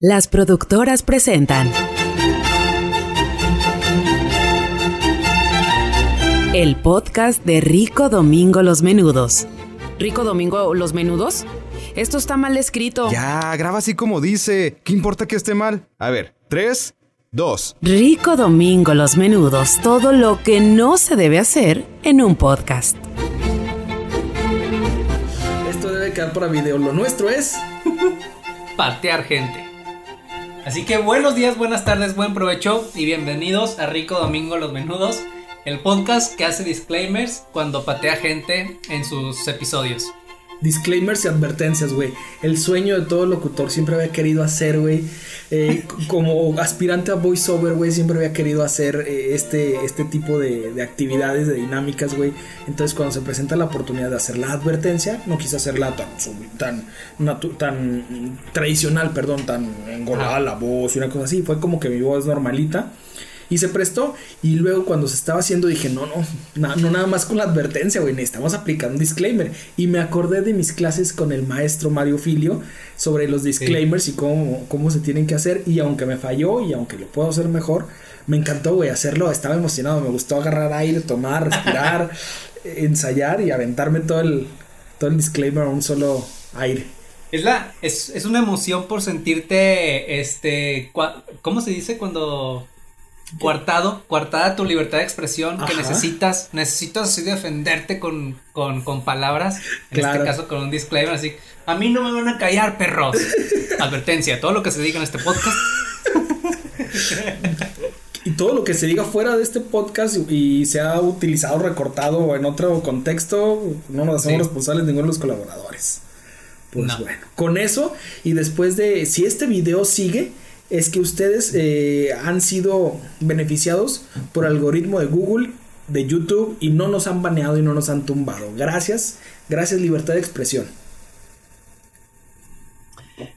Las productoras presentan el podcast de Rico Domingo Los Menudos. ¿Rico Domingo Los Menudos? Esto está mal escrito. Ya, graba así como dice. ¿Qué importa que esté mal? A ver, tres, dos. Rico Domingo Los Menudos, todo lo que no se debe hacer en un podcast. Esto debe quedar para video. Lo nuestro es. patear gente. Así que buenos días, buenas tardes, buen provecho y bienvenidos a Rico Domingo Los Menudos, el podcast que hace disclaimers cuando patea gente en sus episodios. Disclaimers y advertencias, güey. El sueño de todo locutor siempre había querido hacer, güey. Eh, como aspirante a voiceover, güey, siempre había querido hacer eh, este, este tipo de, de actividades, de dinámicas, güey. Entonces, cuando se presenta la oportunidad de hacer la advertencia, no quise hacerla tan, tan, tan tradicional, perdón, tan engordada Ajá. la voz y una cosa así. Fue como que mi voz normalita. Y se prestó. Y luego cuando se estaba haciendo dije, no, no, na- no nada más con la advertencia, güey. Necesitamos aplicar un disclaimer. Y me acordé de mis clases con el maestro Mario Filio sobre los disclaimers y cómo, cómo se tienen que hacer. Y aunque me falló y aunque lo puedo hacer mejor, me encantó, güey, hacerlo. Estaba emocionado. Me gustó agarrar aire, tomar, respirar, ensayar y aventarme todo el, todo el disclaimer a un solo aire. Es la es, es una emoción por sentirte este cua- ¿cómo se dice cuando coartado, coartada tu libertad de expresión que Ajá. necesitas, necesitas así defenderte con, con, con palabras, en Claro. este caso con un disclaimer así, a mí no me van a callar, perros. Advertencia, todo lo que se diga en este podcast Y todo lo que se diga fuera de este podcast y se ha utilizado, recortado o en otro contexto, no nos hacemos Sí. responsables ninguno de los colaboradores. Pues No. bueno, con eso y después de, si este video sigue, es que ustedes eh, han sido beneficiados por algoritmo de Google, de YouTube y no nos han baneado y no nos han tumbado. Gracias, gracias libertad de expresión.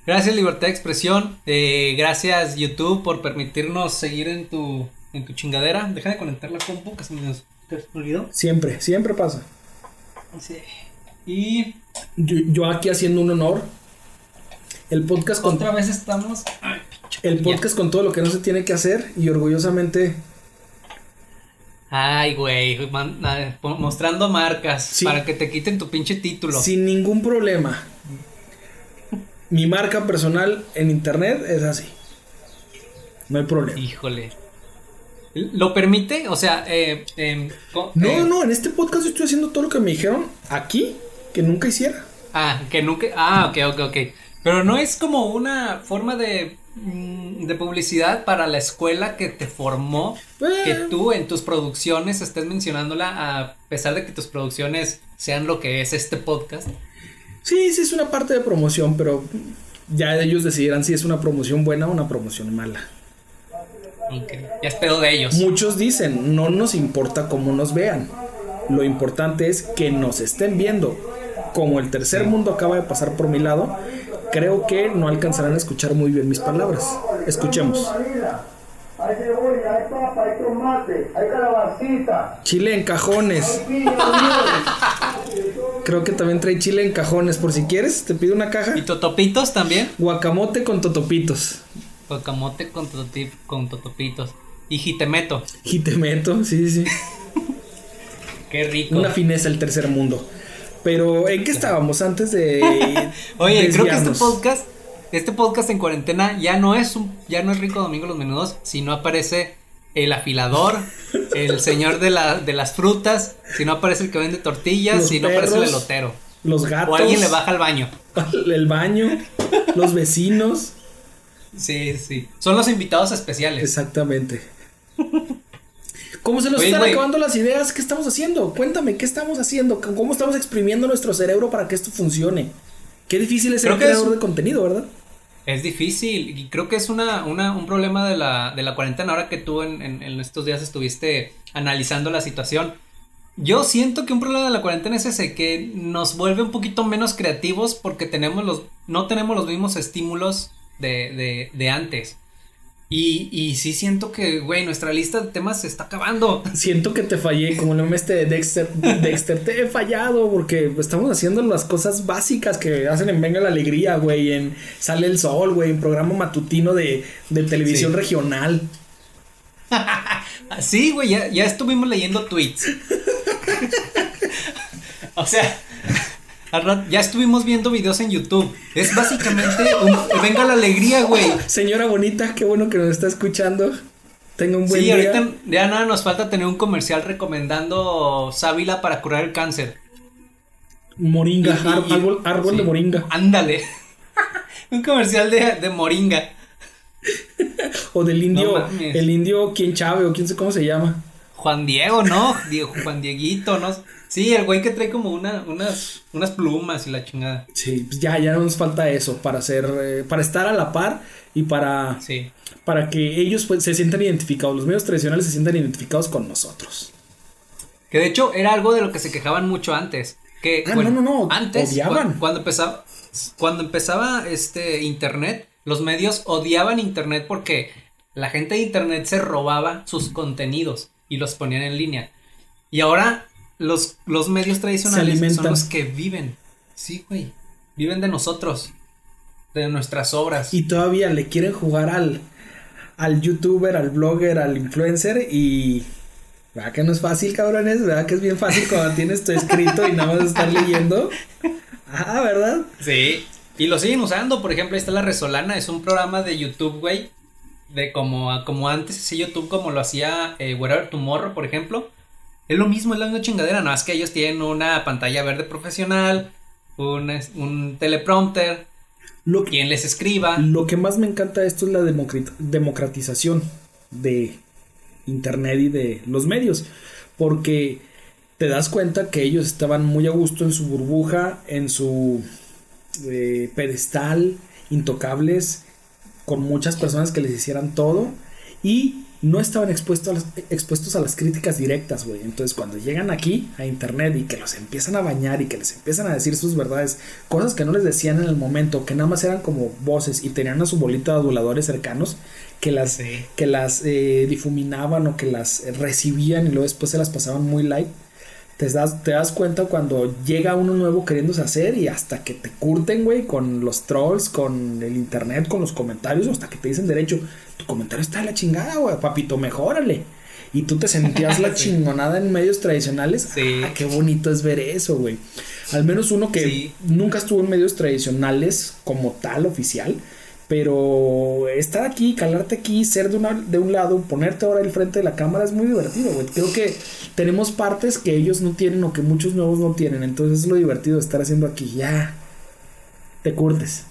Gracias Libertad de Expresión, eh, gracias YouTube por permitirnos seguir en tu, en tu chingadera. Deja de conectar la compu que se me, olvidó. Siempre, siempre pasa. Sí. Y Yo, yo aquí haciendo un honor. El podcast con otra vez estamos... Ay, El podcast con todo lo que no se tiene que hacer y orgullosamente Ay, güey, ah, mostrando marcas Sí. para que te quiten tu pinche título. sin ningún problema. Mi marca personal en internet es así. No hay problema. Híjole. ¿Lo permite? O sea, eh, em, co- No, eh, no, en este podcast yo estoy haciendo todo lo que me dijeron aquí que nunca hiciera. Ah, que nunca. Ah, ok, ok, ok. Pero no es como una forma de, de publicidad para la escuela que te formó, Eh. que tú en tus producciones estés mencionándola a pesar de que tus producciones sean lo que es este podcast. Sí, sí es una parte de promoción, pero ya ellos decidirán si es una promoción buena o una promoción mala. Ok, Ya es pedo de ellos. Muchos dicen, no nos importa cómo nos vean. Lo importante es que nos estén viendo. Como el tercer mundo acaba de pasar por mi lado, creo que no alcanzarán a escuchar muy bien mis palabras. Escuchemos. Hay cebolla, hay papa, hay tomate, hay calabacita, Chile en cajones. Creo que también trae chile en cajones. Por si quieres, te pido una caja. ¿Y totopitos también? Guacamote con totopitos. Guacamote con, con totopitos. Y jitemeto. Jitemeto, sí, sí. sí. Qué rico. Una fineza el tercer mundo. Pero, ¿en qué estábamos antes de. Oye, creo que este podcast, este podcast en cuarentena ya no es un, ya no es Rico Domingo los Menudos, sino aparece el afilador, el señor de la, de las frutas, si no aparece el que vende tortillas, Los si no aparece el elotero. Los gatos. O alguien le baja al baño. El baño. Los vecinos. Sí, sí. Son los invitados especiales. Exactamente. ¿Cómo se nos Oye, están acabando las ideas? ¿Qué estamos haciendo? Cuéntame, ¿qué estamos haciendo? ¿Cómo estamos exprimiendo nuestro cerebro para que esto funcione? Qué difícil es ser creador es- de contenido, ¿verdad? Es difícil y creo que es una, una, un problema de la, de la cuarentena ahora que tú en, en- en estos días estuviste analizando la situación. Yo siento que un problema de la cuarentena es ese, que nos vuelve un poquito menos creativos porque tenemos los, no tenemos los mismos estímulos de, de, de antes. Y, y sí siento que, güey, nuestra lista de temas se está acabando. Siento que te fallé, como el meme este de Dexter. Dexter, te he fallado porque estamos haciendo las cosas básicas que hacen en Venga la Alegría, güey. En Sale el Sol, güey. En programa matutino de, de televisión Sí. regional. Sí, güey, ya, ya estuvimos leyendo tweets. o sea, al ya estuvimos viendo videos en YouTube. Es básicamente un, venga la alegría, güey. Señora bonita, qué bueno que nos está escuchando. Tenga un buen Sí, día. ahorita ya nada nos falta tener un comercial recomendando sábila para curar el cáncer. Moringa, Y- y- ar- y- árbol, árbol sí. de moringa. Ándale. un comercial de, de moringa. O del indio, No el indio, quién Chave o quién sé cómo se llama. Juan Diego, ¿no? Diego, Juan Dieguito, ¿no? Sí, el güey que trae como una, unas, unas plumas y la chingada. Sí, pues ya, ya nos falta eso para hacer, eh, para estar a la par y para, Sí. para que ellos pues, se sientan identificados, los medios tradicionales se sientan identificados con nosotros. Que de hecho era algo de lo que se quejaban mucho antes. Que, Ah, no, no, no, Antes, odiaban. cu- cuando empezaba, cuando empezaba este internet, los medios odiaban internet porque la gente de internet se robaba sus contenidos y los ponían en línea. Y ahora los, los medios tradicionales son los que viven. Sí, güey. Viven de nosotros. De nuestras obras. Y todavía le quieren jugar al, al youtuber, al blogger, al influencer y... ¿Verdad que no es fácil, cabrones? ¿Verdad que es bien fácil cuando tienes todo escrito y nada más estar leyendo? Ah, ¿verdad? Sí. Y lo siguen usando, por ejemplo, ahí está La Resolana, es un programa de YouTube, güey. De como, como antes ese YouTube, como lo hacía eh, Wherever Tomorrow, por ejemplo. Es lo mismo, es la misma chingadera, nada más que ellos tienen una pantalla verde profesional, un, es- un teleprompter, Lo que, quien les escriba. Lo que más me encanta de esto es la democrat- democratización de Internet y de los medios, porque te das cuenta que ellos estaban muy a gusto en su burbuja, en su eh, pedestal, intocables, con muchas personas que les hicieran todo y no estaban expuestos a las, expuestos a las críticas directas, güey. Entonces, cuando llegan aquí a internet y que los empiezan a bañar y que les empiezan a decir sus verdades, cosas que no les decían en el momento, que nada más eran como voces y tenían a su bolita de aduladores cercanos que las, Sí. que las eh, difuminaban o que las eh, recibían y luego después se las pasaban muy light. Te das, te das cuenta cuando llega uno nuevo queriéndose hacer y hasta que te curten, güey, con los trolls, con el internet, con los comentarios, hasta que te dicen derecho, tu comentario está de la chingada, güey, papito, mejórale. Y tú te sentías la Sí. chingonada en medios tradicionales. Sí. Ah, qué bonito es ver eso, güey. Al menos uno que Sí. nunca estuvo en medios tradicionales como tal, oficial. Pero estar aquí, calarte aquí, ser de, de un lado, ponerte ahora al frente de la cámara es muy divertido, güey. Creo que tenemos partes que ellos no tienen o que muchos nuevos no tienen. Entonces es lo divertido de estar haciendo aquí. Ya te curtes.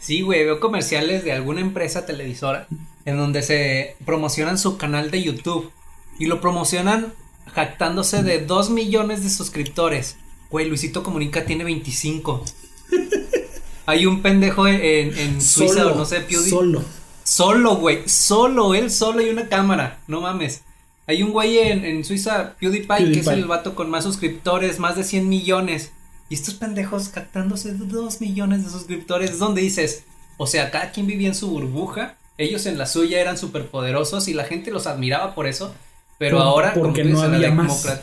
Sí, güey, veo comerciales de alguna empresa televisora en donde se promocionan su canal de YouTube y lo promocionan jactándose de 2 millones de suscriptores. Güey, Luisito Comunica tiene 25. Hay un pendejo en, en Suiza o no sé, PewDie- Solo. Solo, güey, solo, él solo y una cámara, no mames. Hay un güey en, en Suiza, PewDiePie, que es PewDiePie. el vato con más suscriptores, más de 100 millones. Y estos pendejos captándose de 2 millones de suscriptores, ¿dónde dices? O sea, cada quien vivía en su burbuja, ellos en la suya eran súper poderosos y la gente los admiraba por eso. Pero Por- ahora, porque no dices, la había más.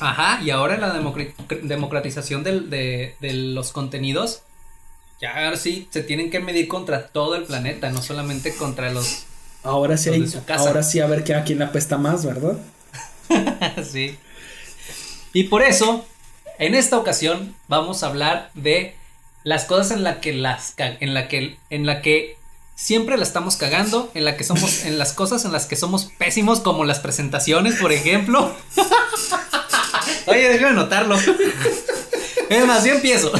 Ajá, y ahora la democra- democratización del- de, de los contenidos, ya ahora sí se tienen que medir contra todo el planeta, no solamente contra los... Ahora sí, Los hay- de su casa. ahora sí a ver que a quién apesta más, ¿verdad? sí. Y por eso, en esta ocasión, vamos a hablar de las cosas en la que las en la que en la que siempre la estamos cagando, en la que somos en las cosas en las que somos pésimos como las presentaciones, por ejemplo. Oye, déjame notarlo. Es más, yo empiezo.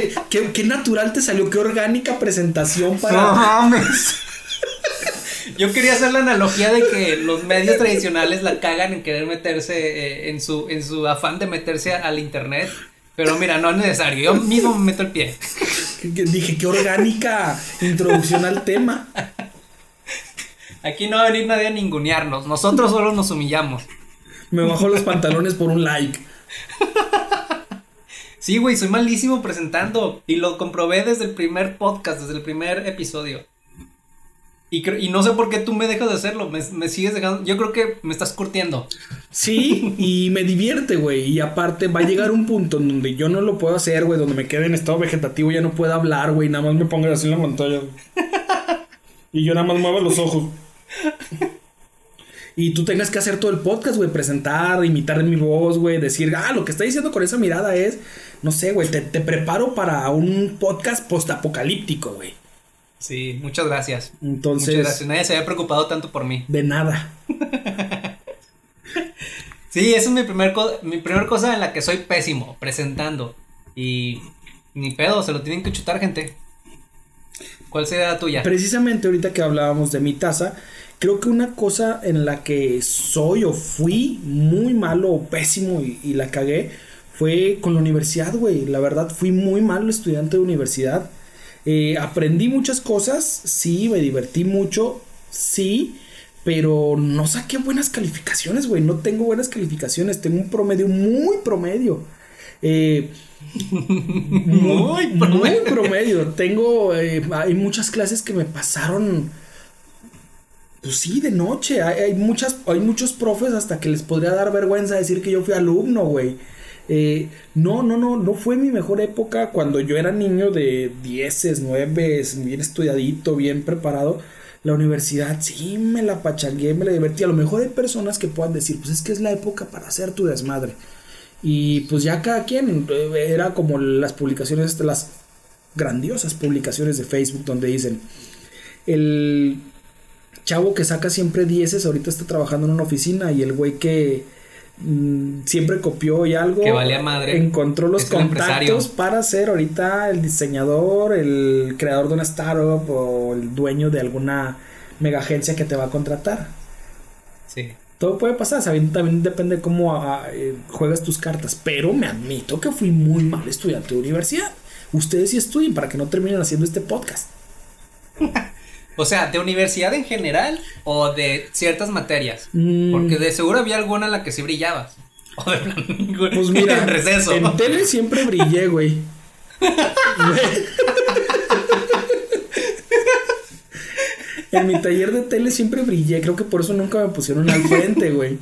¿Qué, qué, qué natural te salió, qué orgánica presentación para. mames. Yo quería hacer la analogía de que los medios tradicionales la cagan en querer meterse eh, en su en su afán de meterse a- al internet, pero mira, no es necesario. Yo mismo me meto el pie. dije, qué orgánica introducción al tema. Aquí no va a venir nadie a ningunearnos. Nosotros solo nos humillamos. Me bajó los pantalones por un like. Sí, güey, soy malísimo presentando y lo comprobé desde el primer podcast, desde el primer episodio. Y, no sé por qué tú me dejas de hacerlo. Me, sigues dejando. Yo creo que me estás curtiendo. Sí, y me divierte, güey. Y aparte va a llegar un punto en donde yo no lo puedo hacer, güey, donde me quede en estado vegetativo, ya no puedo hablar, güey, nada más me pongo así en la pantalla. Y yo nada más muevo los ojos. Y tú tengas que hacer todo el podcast, güey, presentar, imitar mi voz, güey, decir, ah, lo que está diciendo con esa mirada es, no sé, güey, te, te preparo para un podcast postapocalíptico, güey. Sí, muchas gracias. Entonces, Muchas gracias. Nadie se había preocupado tanto por mí. de nada. Sí, esa es mi primer, mi primer cosa en la que soy pésimo, presentando. Y ni pedo, se lo tienen que chutar, gente. ¿Cuál sería la tuya? Precisamente ahorita que hablábamos de mi taza, creo que una cosa en la que soy o fui muy malo o pésimo y, y la cagué fue con la universidad, güey. La verdad, fui muy malo estudiante de universidad. Eh, aprendí muchas cosas, sí, me divertí mucho, sí, pero no saqué buenas calificaciones, güey. No tengo buenas calificaciones, tengo un promedio muy promedio. Eh, muy, muy promedio. Tengo, eh, hay muchas clases que me pasaron, pues sí, de noche. Hay, muchas, hay muchos profes hasta que les podría dar vergüenza decir que yo fui alumno, güey. Eh, no, no, no, no fue mi mejor época cuando yo era niño de dieces, nueves, bien estudiadito, bien preparado. La universidad sí me la pachangué, me la divertí. A lo mejor hay personas que puedan decir, pues es que es la época para hacer tu desmadre. Y pues ya cada quien eh, era como las publicaciones, las grandiosas publicaciones de Facebook donde dicen, el chavo que saca siempre dieces ahorita está trabajando en una oficina y el güey que mm, siempre copió y algo Que valía madre. encontró los contactos para ser ahorita el diseñador, el creador de una startup o el dueño de alguna mega agencia que te va a contratar. Sí. Todo puede pasar, ¿saben? también depende cómo ah, eh, juegas tus cartas. Pero me admito que fui muy mal estudiante de universidad. Ustedes sí estudien para que no terminen haciendo este podcast. O sea, ¿de universidad en general o de ciertas materias? Mm. Porque de seguro había alguna en la que sí brillabas. O de plan, Pues mira, en receso. en tele siempre brillé, güey. en mi taller de tele siempre brillé. Creo que por eso nunca me pusieron al frente, güey.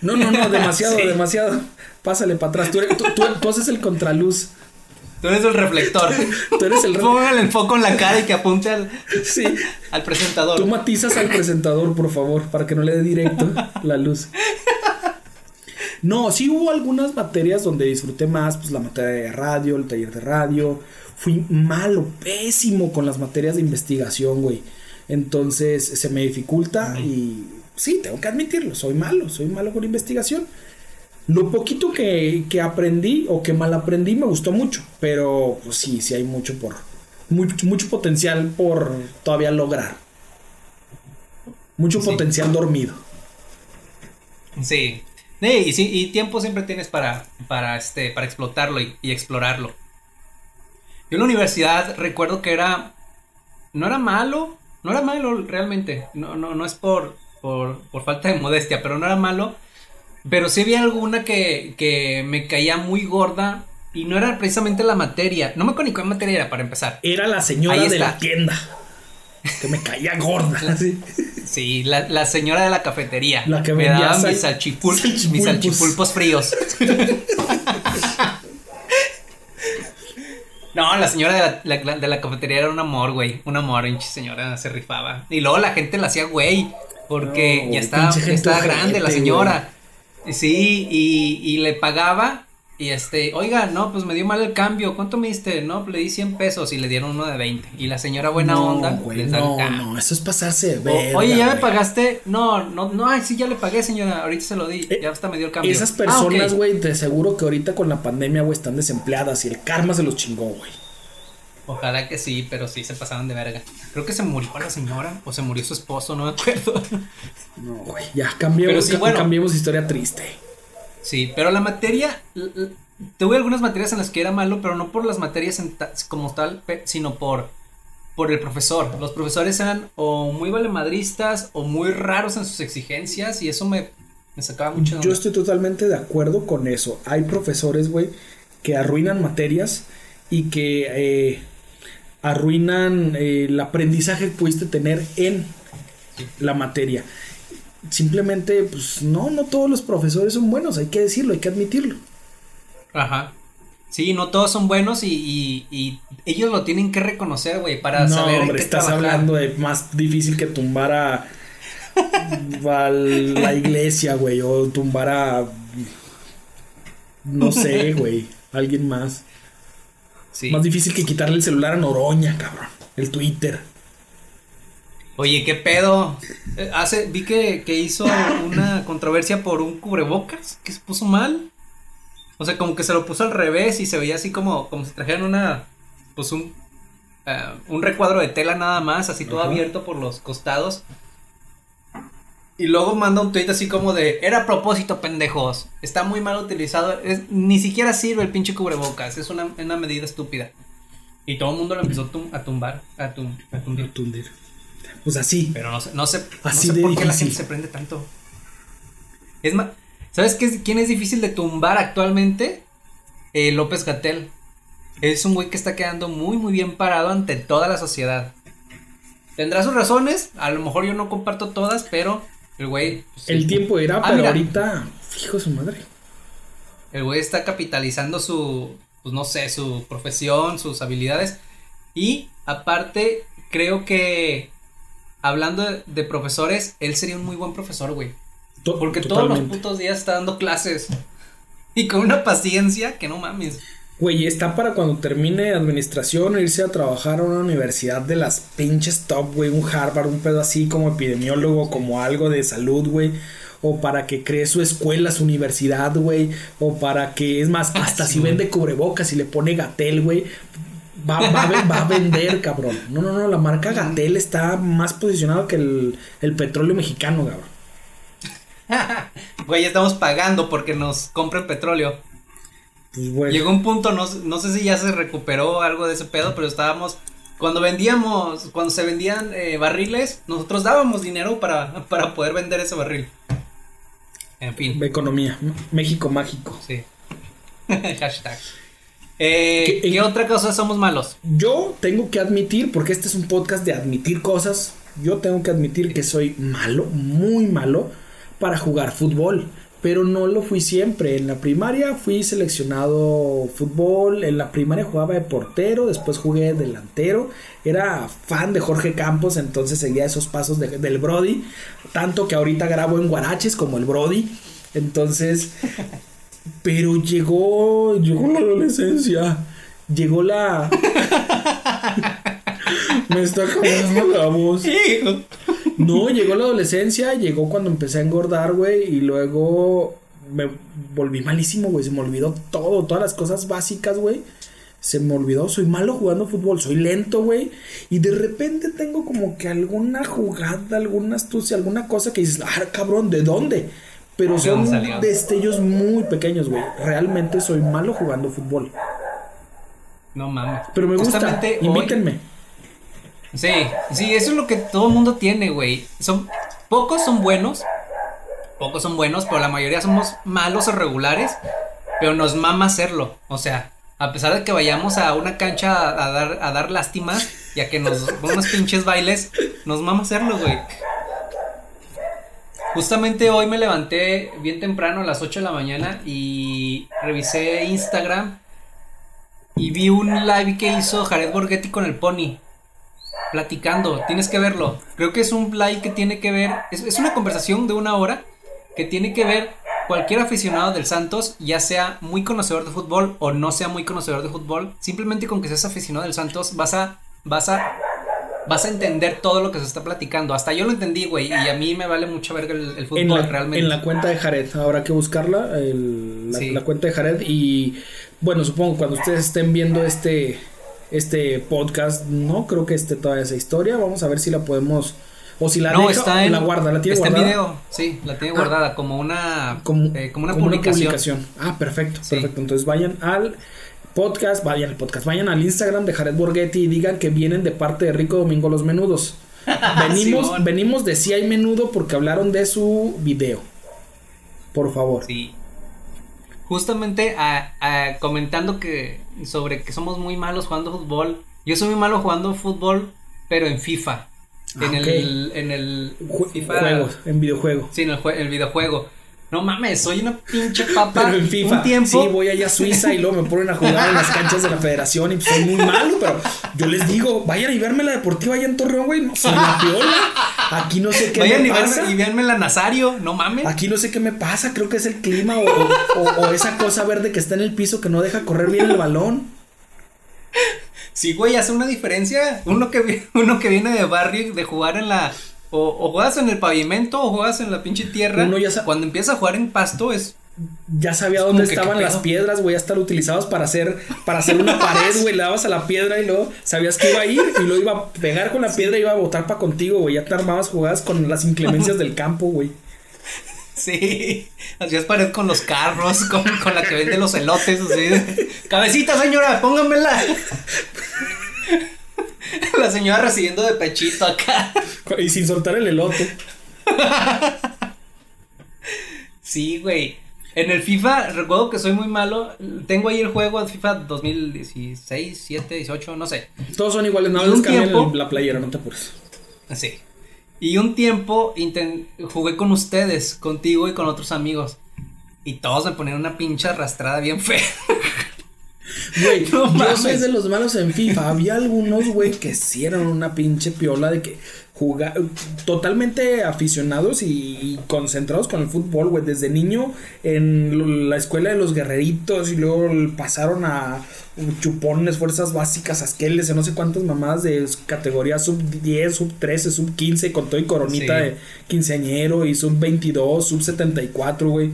No, no, no, demasiado, Sí. demasiado. Pásale para atrás. Tú, tú, tú- tú haces el contraluz. Tú eres el reflector. Tú eres el re- Póngale el foco en la cara y que apunte al, Sí. al presentador. Tú matizas al presentador, por favor, para que no le dé directo la luz. No, sí hubo algunas materias donde disfruté más, pues la materia de radio, el taller de radio. Fui malo, pésimo con las materias de investigación, güey. Entonces se me dificulta y sí, tengo que admitirlo, soy malo, soy malo con investigación. Lo poquito que, que aprendí o que mal aprendí me gustó mucho, pero pues sí, sí hay mucho por, mucho, mucho potencial por todavía lograr. Mucho Sí. potencial dormido. Sí. Sí, y, sí, y tiempo siempre tienes para, para, este, para explotarlo y, y explorarlo. Yo en la universidad recuerdo que era. No era malo. No era malo realmente. No, no, no es por, por, por falta de modestia, pero no era malo. Pero sí había alguna que, que me caía muy gorda. Y no era precisamente la materia. No me acuerdo ni cuál materia era para empezar. Era la señora de la tienda. Que me caía gorda. así. Sí, la, la señora de la cafetería. La que me daba sal- mis, salchipul- salchipulpos. mis salchipulpos fríos. no, la señora de la, la- de la cafetería era un amor, güey. Un amor, pinche señora, se rifaba. Y luego la gente la hacía, güey. Porque No, ya estaba, ya grande la señora. Sí, y, y le pagaba. Y este, oiga, no, pues me dio mal el cambio. ¿Cuánto me diste? No, pues le di 100 pesos y le dieron uno de 20. Y la señora buena no, onda. güey, no, no, eso es pasarse de verga, Oye, ¿ya me pagaste? No, no, no, ay, sí, ya le pagué, señora. Ahorita se lo di. Eh, ya hasta me dio el cambio. Esas Ah, personas, güey, te aseguro que ahorita con la pandemia, güey, están desempleadas y el karma se los chingó, güey. Ojalá que sí, pero sí se pasaron de verga. Creo que se murió la señora o se murió su esposo, no me acuerdo. No, güey, ya cambiemos, Pero sí, ca- bueno. cambiemos historia triste. Sí, pero la materia. Tuve algunas materias en las que era malo, pero no por las materias ta- como tal, sino por, por el profesor. Los profesores eran o muy valemadristas o muy raros en sus exigencias y eso me, me sacaba mucho Yo estoy totalmente de acuerdo con eso. Hay profesores, güey, que arruinan materias y que eh, arruinan eh, el aprendizaje que pudiste tener en la materia. Simplemente, pues no, no todos los profesores son buenos, hay que decirlo, hay que admitirlo. Ajá. Sí, no todos son buenos y, y, y ellos lo tienen que reconocer, güey, para no, saber. hombre, qué estás trabajar. hablando de más difícil que tumbar a, a la iglesia, güey, o tumbar a. No sé, güey, alguien más. Sí. Más difícil que quitarle el celular a Noroña, cabrón. El Twitter. Oye, ¿qué pedo? Eh, Hace, vi que, que hizo una controversia por un cubrebocas que se puso mal. O sea, como que se lo puso al revés y se veía así como, como si trajeran una, pues un, eh, un recuadro de tela nada más, así todo Ajá. abierto por los costados. Y luego manda un tweet así como de, era a propósito, pendejos. Está muy mal utilizado. es- ni siquiera sirve el pinche cubrebocas. Es una, una medida estúpida. Y todo el mundo lo empezó a, tum- a tumbar, a, tum- a tundir. Tundir. Pues así. Pero no sé, no sé, no Así sé de por qué la gente se prende tanto. Es más, ¿sabes qué, es- quién es difícil de tumbar actualmente? Eh, López Gatel. Es un güey que está quedando muy, muy bien parado ante toda la sociedad. Tendrá sus razones, a lo mejor yo no comparto todas, pero el güey. pues, El sí. tiempo irá, Ah, pero mira. ahorita, fijo su madre. El güey está capitalizando su, pues no sé, su profesión, sus habilidades. Y aparte, creo que hablando de, de profesores, él sería un muy buen profesor, güey. Porque todos los putos días está dando clases. Y con una paciencia que no mames. Güey, está para cuando termine administración irse a trabajar a una universidad de las pinches top, güey, un Harvard, un pedo así como epidemiólogo, como algo de salud, güey. O para que cree su escuela, su universidad, güey. O para que, es más, hasta sí, si güey. vende cubrebocas y le pone Gatel, güey. Va, va, va a vender, cabrón. No, no, no, la marca Gatel está más posicionada que el, el petróleo mexicano, cabrón. Güey, ya estamos pagando porque nos compren petróleo. Pues. Llegó un punto, no, sé- no sé si ya se recuperó algo de ese pedo, pero estábamos. Cuando vendíamos, cuando se vendían eh, barriles, nosotros dábamos dinero para, para poder vender ese barril. En fin, Economía. México mágico. sí. Hashtag. Eh, ¿Qué- ¿Qué otra cosa somos malos? Yo tengo que admitir, porque este es un podcast de admitir cosas, yo tengo que admitir que soy malo, muy malo para jugar fútbol. Pero no lo fui siempre. En la primaria fui seleccionado fútbol. En la primaria jugaba de portero. Después jugué de delantero. Era fan de Jorge Campos. Entonces seguía esos pasos de- del Brody. Tanto que ahorita grabo en Guaraches como el Brody. Entonces. Pero llegó. Llegó la adolescencia. Llegó la. Me está acabando la voz. No, llegó la adolescencia, llegó cuando empecé a engordar, güey, y luego me volví malísimo, güey, se me olvidó todo, todas las cosas básicas, güey. Se me olvidó, soy malo jugando fútbol, soy lento, güey. Y de repente tengo como que alguna jugada, alguna astucia, alguna cosa que dices, ah, cabrón, ¿de dónde? Pero ¿De son salió? destellos muy pequeños, güey. Realmente soy malo jugando fútbol. No mames. Pero me gusta. Justamente hoy-. Sí, sí, eso es lo que todo el mundo tiene, güey. Son pocos son buenos, pocos son buenos, pero la mayoría somos malos o regulares, pero nos mama hacerlo. O sea, a pesar de que vayamos a una cancha a, a dar a dar lástima y a que nos unos pinches bailes, nos mama hacerlo, güey. Justamente hoy me levanté bien temprano a las 8 de la mañana y revisé Instagram y vi un live que hizo Jared Borghetti con el Pony platicando, tienes que verlo. Creo que es un live que tiene que ver, es, es una conversación de una hora que tiene que ver cualquier aficionado del Santos, ya sea muy conocedor de fútbol o no sea muy conocedor de fútbol, simplemente con que seas aficionado del Santos vas a, vas a, vas a entender todo lo que se está platicando. Hasta yo lo entendí, güey, y a mí me vale mucho verga el, el fútbol En la, realmente. en la cuenta de Jared, habrá que buscarla, el- la, Sí. la cuenta de Jared y bueno, supongo cuando ustedes estén viendo este este podcast, no creo que esté toda esa historia, vamos a ver si la podemos o si la no, deja, está en, la guarda, la tiene está en guardada video, sí, la tiene Ah. guardada como una, como, eh, como una como publicación. Ah, perfecto, Sí. perfecto. Entonces vayan al podcast, vayan al podcast, vayan al Instagram de Jared Borghetti y digan que vienen de parte de Rico Domingo Los Menudos. Venimos, venimos de si hay menudo porque hablaron de su video. Por favor. Sí. Justamente a- a- comentando que sobre que somos muy malos jugando fútbol, Yo soy muy malo jugando fútbol, pero en FIFA. Ah, en, ok. el, en el FIFA. Juegos, en videojuego. Sí, en el videojuego. No mames, soy una pinche papa. Pero en FIFA, Un tiempo. sí, voy allá a Suiza y luego me ponen a jugar en las canchas de la federación y pues soy muy malo, pero yo les digo, vayan y verme la deportiva allá en Torreón, güey, no soy la piola. Aquí no sé qué Vayan me y, pasa. vean- y véanme la Nazario, no mames. Aquí no sé qué me pasa, creo que es el clima o, o- o esa cosa verde que está en el piso que no deja correr bien el balón. Sí, güey, hace una diferencia. Uno que, vi- uno que viene de barrio, de jugar en la. O, o juegas en el pavimento o juegas en la pinche tierra. Uno ya sa- Cuando empieza a jugar en pasto es. Ya sabía dónde estaban ¿qué las piedras, güey, ya estar utilizados para hacer para hacer una pared, güey, le dabas a la piedra y luego sabías que iba a ir y luego iba a pegar con la piedra y iba a botar para contigo, güey, ya te armabas jugadas con las inclemencias del campo, güey. Sí. Hacías pared con los carros, con, con la que vende los elotes, así. Cabecita, señora, póngamela. La señora recibiendo de pechito acá. Y sin soltar el elote. Sí, güey. En el FIFA, recuerdo que soy muy malo. Tengo ahí el juego de FIFA 2016, 7, 18, no sé. Todos son iguales, nada más cambian tiempo- el- la playera, no te apures. Sí. Y un tiempo jugué con ustedes, contigo y con otros amigos. Y todos me ponían una pinche arrastrada bien fea. Güey, No yo soy de los malos en FIFA. Había algunos, güey, que sí eran una pinche piola de que jugar totalmente aficionados y, concentrados con el fútbol, güey. Desde niño en la escuela de los guerreritos y luego pasaron a chupones, fuerzas básicas, asqueles, no sé cuántas mamadas de categoría sub 10, sub 13, sub 15, con todo y coronita Sí. de quinceañero y sub 22, sub 74, güey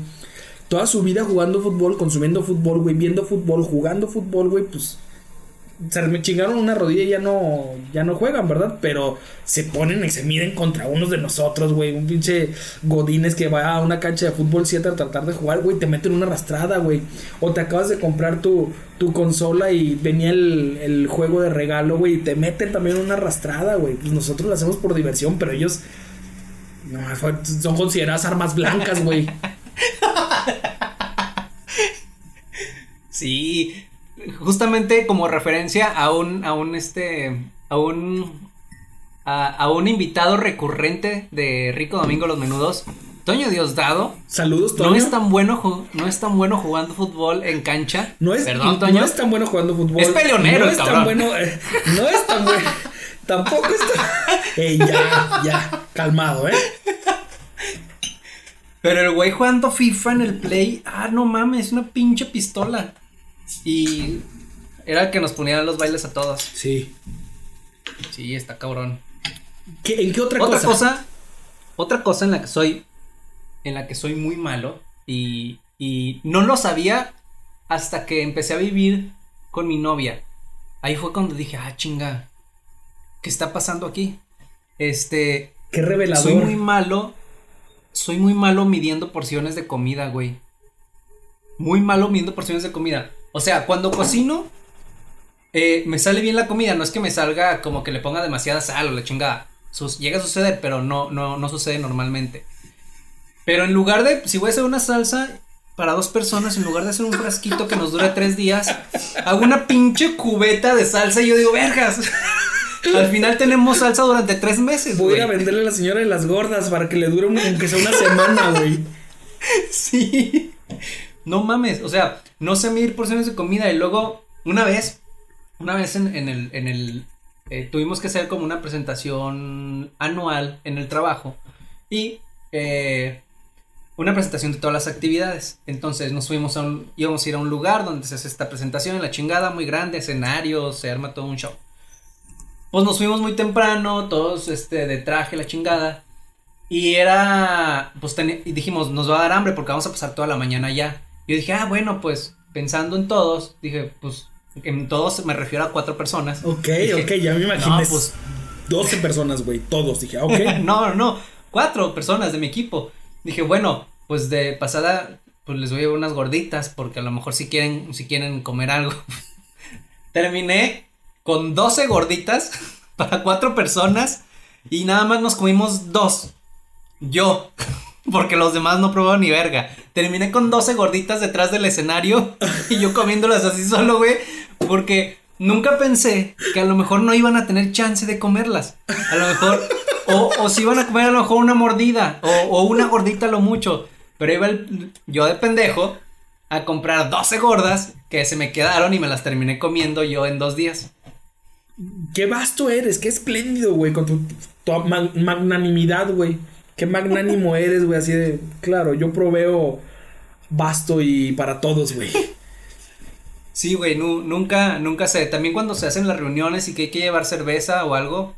toda su vida jugando fútbol, consumiendo fútbol, güey, viendo fútbol, jugando fútbol, güey, pues se me chingaron una rodilla y ya no ya no juegan, ¿verdad? Pero se ponen y se miden contra unos de nosotros, güey, un pinche Godines que va a una cancha de fútbol 7 a tratar de jugar, güey, te meten una arrastrada, güey. O te acabas de comprar tu, tu consola y venía el, el juego de regalo, güey, y te meten también una arrastrada, güey. Pues nosotros lo hacemos por diversión, pero ellos no, son consideradas armas blancas, güey. Sí, justamente como referencia a un, a un este, a un, a, a un invitado recurrente de Rico Domingo Los Menudos, Toño Diosdado. Saludos, Toño. No es tan bueno, no es tan bueno jugando fútbol en cancha. No es, Perdón, no Toño. es tan bueno jugando fútbol. Es peleonero No es tan bueno. eh, no es tan bueno. Tampoco está. Ey, ya, ya. Calmado, ¿eh? Pero el güey jugando FIFA en el Play, ah, no mames, una pinche pistola. Y era el que nos ponía los bailes a todos. Sí. Sí, está cabrón. ¿Qué- ¿En qué otra, Otra cosa? cosa, otra cosa en la que soy, en la que soy muy malo y, y no lo sabía hasta que empecé a vivir con mi novia. Ahí fue cuando dije, ah, chinga, ¿qué está pasando aquí? Este, Qué revelador. soy muy malo, soy muy malo midiendo porciones de comida, güey. Muy malo midiendo porciones de comida. O sea, cuando cocino, eh, me sale bien la comida. No es que me salga como que le ponga demasiada sal o la chingada. Sus- llega a suceder, pero no, no, no sucede normalmente. Pero en lugar de, si voy a hacer una salsa para dos personas, en lugar de hacer un frasquito que nos dure tres días, hago una pinche cubeta de salsa y yo digo, vergas. Al final tenemos salsa durante tres meses. Voy a venderle a la señora de las gordas para que le dure un- aunque sea una semana, güey. Sí. No mames, o sea, no sé medir porciones de comida y luego una vez, una vez en, en el, en el, eh, tuvimos que hacer como una presentación anual en el trabajo y eh, una presentación de todas las actividades. Entonces nos fuimos a un, íbamos a ir a un lugar donde se hace esta presentación, la chingada muy grande, escenarios, se arma todo un show. Pues nos fuimos muy temprano, todos este de traje, la chingada. Y era, pues y dijimos, nos va a dar hambre porque vamos a pasar toda la mañana allá. Yo dije, ah, bueno, pues pensando en todos, dije, pues en todos me refiero a cuatro personas. Ok, Dije, ok, ya me imaginé. No, pues 12 personas, güey. Todos. Dije, ah, ok. no, no, cuatro personas de mi equipo. Dije, bueno, pues de pasada, pues les voy a llevar unas gorditas porque a lo mejor si quieren, si quieren comer algo. Terminé con 12 gorditas para cuatro personas y nada más nos comimos dos. Yo, porque los demás no probaron ni verga. Terminé con 12 gorditas detrás del escenario y yo comiéndolas así solo, güey, porque nunca pensé que a lo mejor no iban a tener chance de comerlas. A lo mejor, o, o si iban a comer a lo mejor una mordida, o, o una gordita a lo mucho. Pero iba el- yo de pendejo a comprar 12 gordas que se me quedaron y me las terminé comiendo yo en dos días. Qué vasto eres, qué espléndido, güey, con tu, tu ma- magnanimidad, güey. Qué magnánimo eres, güey, así de, claro, yo proveo vasto y para todos, güey. Sí, güey, nu- nunca, nunca sé. También cuando se hacen las reuniones y que hay que llevar cerveza o algo,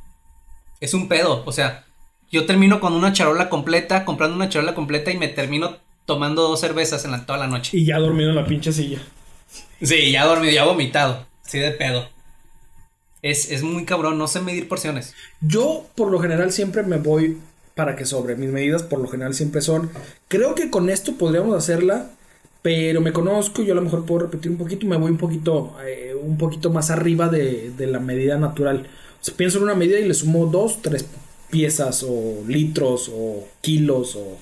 es un pedo. O sea, yo termino con una charola completa, comprando una charola completa y me termino tomando dos cervezas en la, toda la noche. Y ya dormido en la pinche silla. Sí, ya dormido, ya vomitado. Sí, de pedo. Es, es muy cabrón, no sé medir porciones. Yo, por lo general, siempre me voy para que sobre. Mis medidas, por lo general, siempre son. Creo que con esto podríamos hacerla. Pero me conozco, yo a lo mejor puedo repetir un poquito, me voy un poquito, eh, un poquito más arriba de, de la medida natural. O sea, pienso en una medida y le sumo dos, tres piezas o litros o kilos o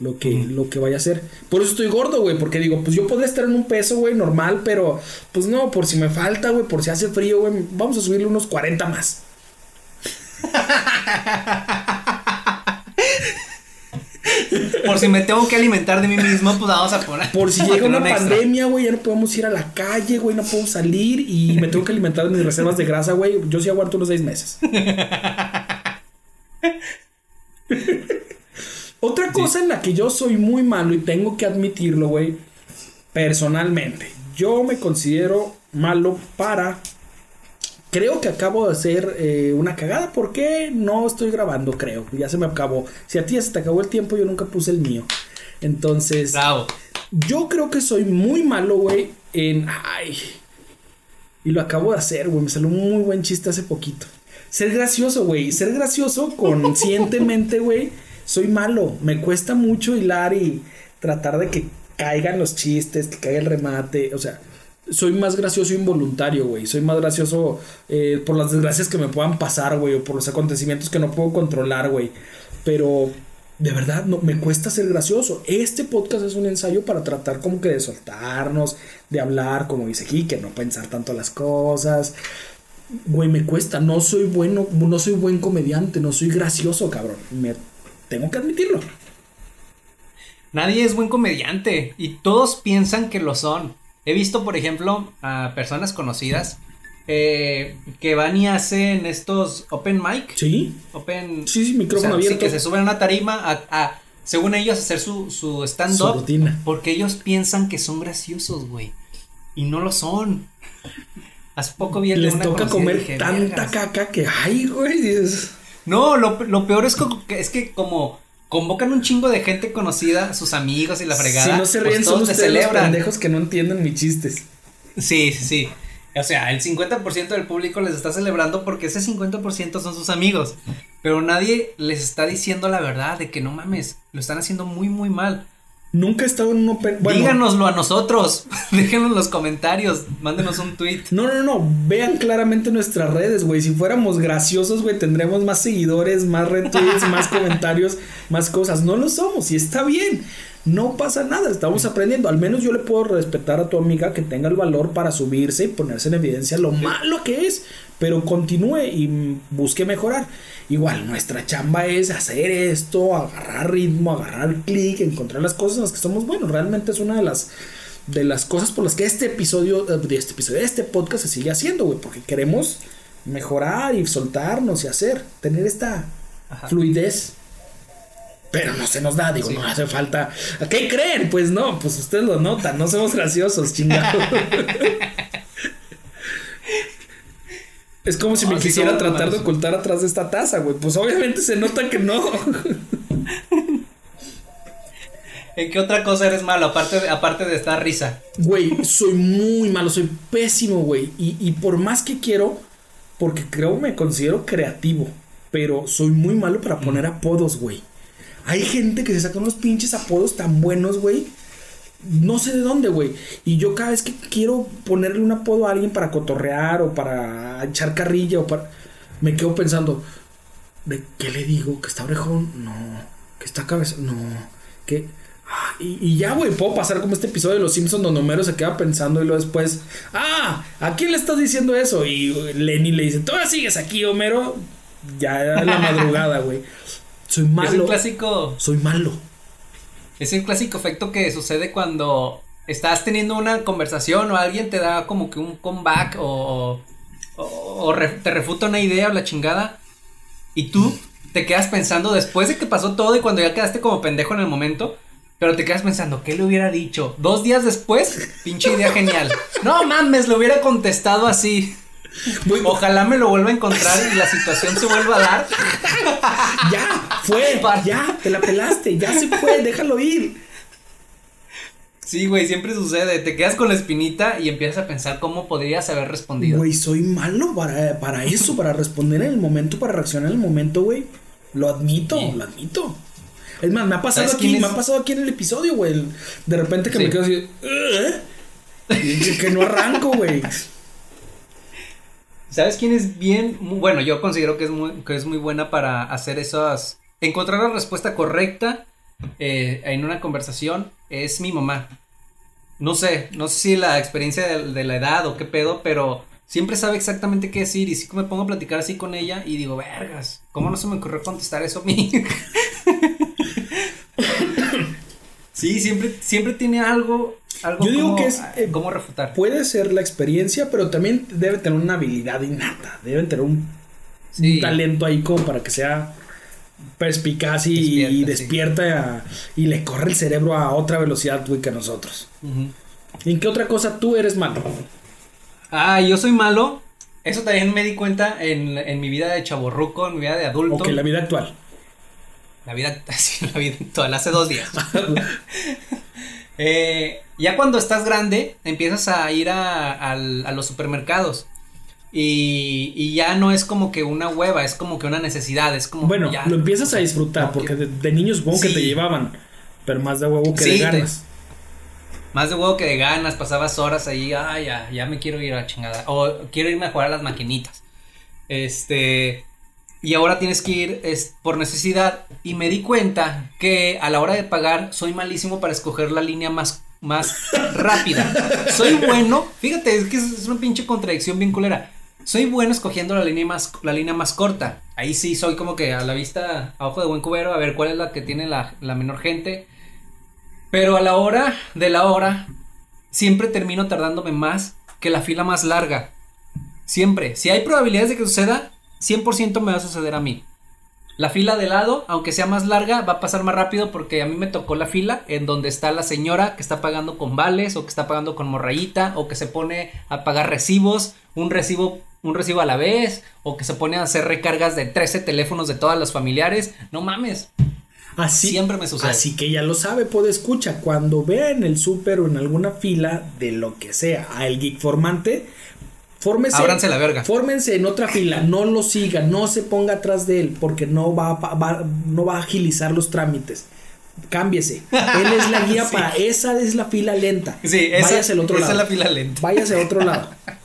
lo que, lo que vaya a ser. Por eso estoy gordo, güey, porque digo, pues yo podría estar en un peso, güey, normal, pero pues no, por si me falta, güey, por si hace frío, güey, vamos a subirle unos 40 más. Por si me tengo que alimentar de mí mismo, pues vamos a poner. Por si llega una pandemia, güey, ya no podemos ir a la calle, güey, no puedo salir y me tengo que alimentar de mis reservas de grasa, güey. Yo sí aguanto unos seis meses. Cosa en la que yo soy muy malo y tengo que admitirlo, güey, personalmente, yo me considero malo para... Creo que acabo de hacer eh, una cagada porque no estoy grabando, creo. Ya se me acabó. Si a ti ya se te acabó el tiempo, yo nunca puse el mío. Entonces... Bravo. Yo creo que soy muy malo, güey, en... Ay. Y lo acabo de hacer, güey. Me salió un muy buen chiste hace poquito. Ser gracioso, güey. Ser gracioso conscientemente, güey. Soy malo. Me cuesta mucho hilar y tratar de que caigan los chistes, que caiga el remate. O sea, soy más gracioso involuntario, güey. Soy más gracioso eh, por las desgracias que me puedan pasar, güey. O por los acontecimientos que no puedo controlar, güey. Pero de verdad, no, me cuesta ser gracioso. Este podcast es un ensayo para tratar como que de soltarnos, de hablar, como dice aquí, que no pensar tanto las cosas. Güey, me cuesta, no soy bueno, no soy buen comediante, no soy gracioso, cabrón. Me tengo que admitirlo. Nadie es buen comediante y todos piensan que lo son. He visto, por ejemplo, a personas conocidas eh, que van y hacen estos open mic. ¿Sí? Open. Sí, sí, micrófono sí, abierto. que se suben a una tarima a, a, según ellos, hacer su, su Su stand-up. rutina. Porque ellos piensan que son graciosos, güey. Y no lo son. Hace poco vi Les una toca comer dije, tanta caca que, ay, güey. dices, No, lo, lo peor es, que, es que como convocan un chingo de gente conocida, sus amigos y la fregada. Si no se pues ríen, todos son ustedes los celebran. pendejos que no entienden mis chistes. Sí, sí, sí. O sea, el 50% del público les está celebrando porque ese 50% son sus amigos. Pero nadie les está diciendo la verdad de que no mames, lo están haciendo muy, muy mal. Nunca he estado en un open. Bueno, Díganoslo a nosotros. Déjenos en los comentarios. Mándenos un tweet. No, no, no. Vean claramente nuestras redes, güey. Si fuéramos graciosos, güey, tendremos más seguidores, más retweets, más comentarios, más cosas. No lo somos y está bien. No pasa nada, estamos aprendiendo. Al menos yo le puedo respetar a tu amiga que tenga el valor para subirse y ponerse en evidencia lo malo que es, pero continúe y busque mejorar. Igual, nuestra chamba es hacer esto, agarrar ritmo, agarrar clic, encontrar las cosas en las que somos buenos. Realmente es una de las de las cosas por las que este episodio, eh, de este episodio, este podcast se sigue haciendo, güey, porque queremos mejorar y soltarnos y hacer, tener esta fluidez. Pero no se nos da, digo, Sí. no hace falta. ¿A qué creen? Pues no, pues ustedes lo notan, no somos graciosos, chingados. es como si No, me quisiera tratar de ocultar atrás de esta taza, güey. Pues obviamente se nota que no. ¿En qué otra cosa eres malo? Aparte de, aparte de esta risa. Güey, soy muy malo, soy pésimo, güey. Y, y por más que quiero, porque creo me considero creativo, pero soy muy malo para poner apodos, güey. Hay gente que se saca unos pinches apodos tan buenos, güey. No sé de dónde, güey. Y yo cada vez que quiero ponerle un apodo a alguien para cotorrear o para echar carrilla o para... Me quedo pensando, ¿de qué le digo? ¿Que está orejón? No. ¿Que está cabeza? No. ¿Que... Ay, y, y ya, güey, puedo pasar como este episodio de Los Simpsons donde Homero se queda pensando y luego después, ah, ¿a quién le estás diciendo eso? Y Lenny le dice, ¿todavía sigues aquí, Homero? Ya era la madrugada, güey. Soy Es malo. un clásico. Soy malo. Es el clásico efecto que sucede cuando estás teniendo una conversación o alguien te da como que un comeback o, o, o re- te refuta una idea o la chingada y tú te quedas pensando después de que pasó todo y cuando ya quedaste como pendejo en el momento, pero te quedas pensando, ¿qué le hubiera dicho? Dos días después, pinche idea genial. No mames, le hubiera contestado así. Ojalá me lo vuelva a encontrar y la situación se vuelva a dar. ya, fue, Para. ya, te la pelaste, ya se fue, déjalo ir. Sí, güey, siempre sucede. Te quedas con la espinita y empiezas a pensar cómo podrías haber respondido. Güey, soy malo para, para eso, para responder en el momento, para reaccionar en el momento, güey. Lo admito, Sí. lo admito. Es más, me ha pasado ¿Sabes aquí, me ha pasado aquí en el episodio, güey. De repente que Sí. me quedo así, "¿Eh?". Que no arranco, güey. ¿Sabes quién es bien? Bueno, yo considero que es muy, que es muy buena para hacer esas. Encontrar la respuesta correcta eh, en una conversación es mi mamá. No sé, no sé si la experiencia de, la edad o qué pedo, pero siempre sabe exactamente qué decir. Y que me pongo a platicar así con ella y digo, vergas, ¿cómo no se me ocurrió contestar eso a mí? sí, siempre, siempre tiene algo. Algo Yo digo como, que es, eh, cómo refutar. Puede ser la experiencia, pero también debe tener una habilidad innata. Deben tener un, Sí. un talento ahí como para que sea perspicaz y Despierta, y sí. despierta a- y le corre el cerebro a otra velocidad, güey, que a nosotros. Ujú. ¿En qué otra cosa tú eres malo? Ah, yo soy malo. Eso también me di cuenta en, en mi vida de chaborruco, en mi vida de adulto. Ok, la vida actual. La vida, sí, la vida actual, hace dos días. Eh, ya cuando estás grande, empiezas a ir a, los supermercados. Y, y ya no es como que una hueva, es como que una necesidad. Es como Bueno, ya, lo empiezas a disfrutar porque que- de, de niños supongo que te llevaban, pero más de huevo que Sí, de te- ganas. Más de huevo que de ganas, pasabas horas ahí, ah, ya, ya me quiero ir a chingada. O quiero irme a jugar a las maquinitas. Este. Y ahora tienes que ir es, por necesidad. Y me di cuenta que a la hora de pagar soy malísimo para escoger la línea más, más rápida. Soy bueno, fíjate, es que es, una pinche contradicción bien culera. Soy bueno escogiendo la línea más, la línea más corta. Ahí sí soy como que a la vista, a ojo de buen cubero, a ver cuál es la que tiene la, la menor gente. Pero a la hora de la hora, siempre termino tardándome más que la fila más larga. Siempre. Si hay probabilidades de que suceda, 100% me va a suceder a mí. La fila de lado, aunque sea más larga, va a pasar más rápido porque a mí me tocó la fila en donde está la señora que está pagando con vales o que está pagando con morrayita o que se pone a pagar recibos, un recibo un recibo a la vez o que se pone a hacer recargas de 13 teléfonos de todas los familiares. No mames. Así, Siempre me sucede. Así que ya lo sabe, puede escucha. Cuando vea en el súper o en alguna fila de lo que sea a el geek formante, fórmese. Ábranse la verga. Fórmense en otra fila, no lo siga, no se ponga atrás de él, porque no va, a va- no va a agilizar los trámites. Cámbiese. Él es la guía Sí. para. Esa es la fila lenta. Sí, esa, Váyase al otro esa lado. es la fila lenta. Váyase a otro lado.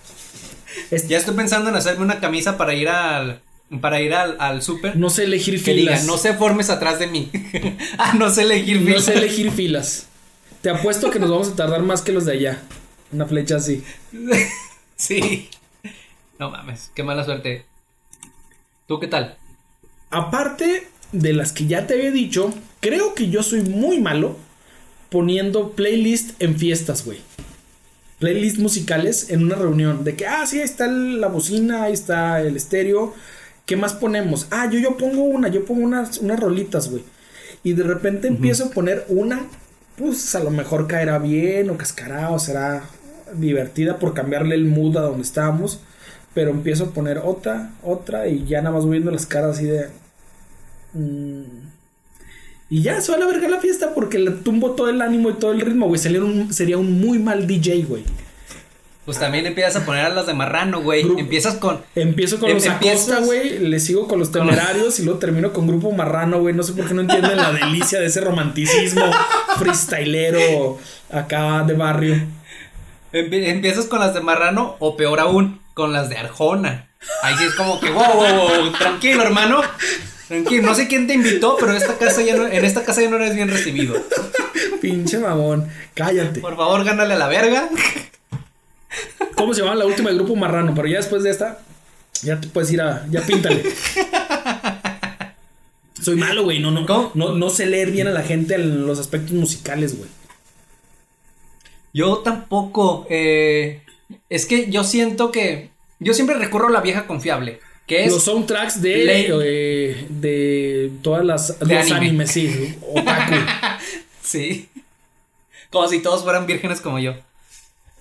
Ya estoy pensando en hacerme una camisa para ir al para ir al, al súper. no sé elegir que diga, filas. no se formes atrás de mí. ah, no sé elegir No filas. sé elegir filas. Te apuesto que nos vamos a tardar más que los de allá. Una flecha así. Sí. No mames, qué mala suerte. ¿Tú qué tal? Aparte de las que ya te había dicho, creo que yo soy muy malo poniendo playlist en fiestas, güey. Playlist musicales en una reunión. De que, ah, sí, ahí está la bocina, ahí está el estéreo. ¿Qué más ponemos? Ah, yo, yo pongo una, yo pongo unas, unas rolitas, güey. Y de repente empiezo a poner una, pues a lo mejor caerá bien o cascará o será divertida por cambiarle el mood a donde estábamos. Pero empiezo a poner otra, otra y ya nada más viendo las caras así de... mm, y ya, se va a la verga la fiesta porque le tumbo todo el ánimo y todo el ritmo, güey. Sería un, sería un muy mal DJ, güey. Pues también empiezas a poner a las de marrano, güey. Grupo- Empiezas con. Empiezo con Em- los empiezas- Acosta, güey. Le sigo con los temerarios y luego termino con Grupo Marrano, güey. No sé por qué no entienden la delicia de ese romanticismo freestylero acá de barrio. Empie- empiezas con las de marrano o peor aún, con las de Arjona. Ahí sí es como que, wow, wow, wow, tranquilo, hermano. Tranquilo, no sé quién te invitó, pero esta casa ya no, en esta casa ya no eres bien recibido. Pinche mamón. Cállate. Por favor, gánale a la verga. ¿Cómo se llama la última del grupo marrano? Pero ya después de esta, ya te puedes ir a. Ya píntale. Soy malo, güey. No, no, ¿Cómo? no, no sé leer bien a la gente en los aspectos musicales, güey. Yo tampoco. eh, es que yo siento que. Yo siempre recurro a la vieja confiable. Que es. Los soundtracks de. Eh, de todas las. De los anime. animes, sí. Otaku. Sí. Como si todos fueran vírgenes como yo.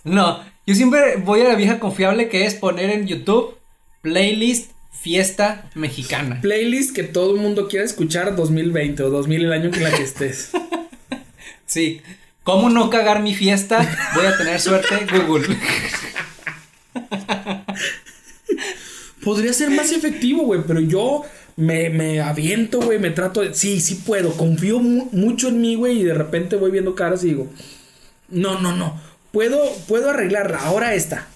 No, yo siempre voy a la vieja confiable que es poner en YouTube playlist fiesta mexicana. Playlist que todo el mundo quiera escuchar 2020 o 2000 el año en la que estés. Sí. ¿Cómo no cagar mi fiesta? Voy a tener suerte, Google. Podría ser más efectivo, güey, pero yo me, me aviento, güey, me trato de... Sí, sí puedo, confío mu- mucho en mí, güey, y de repente voy viendo caras y digo, no, no, no, puedo, puedo arreglarla, ahora esta.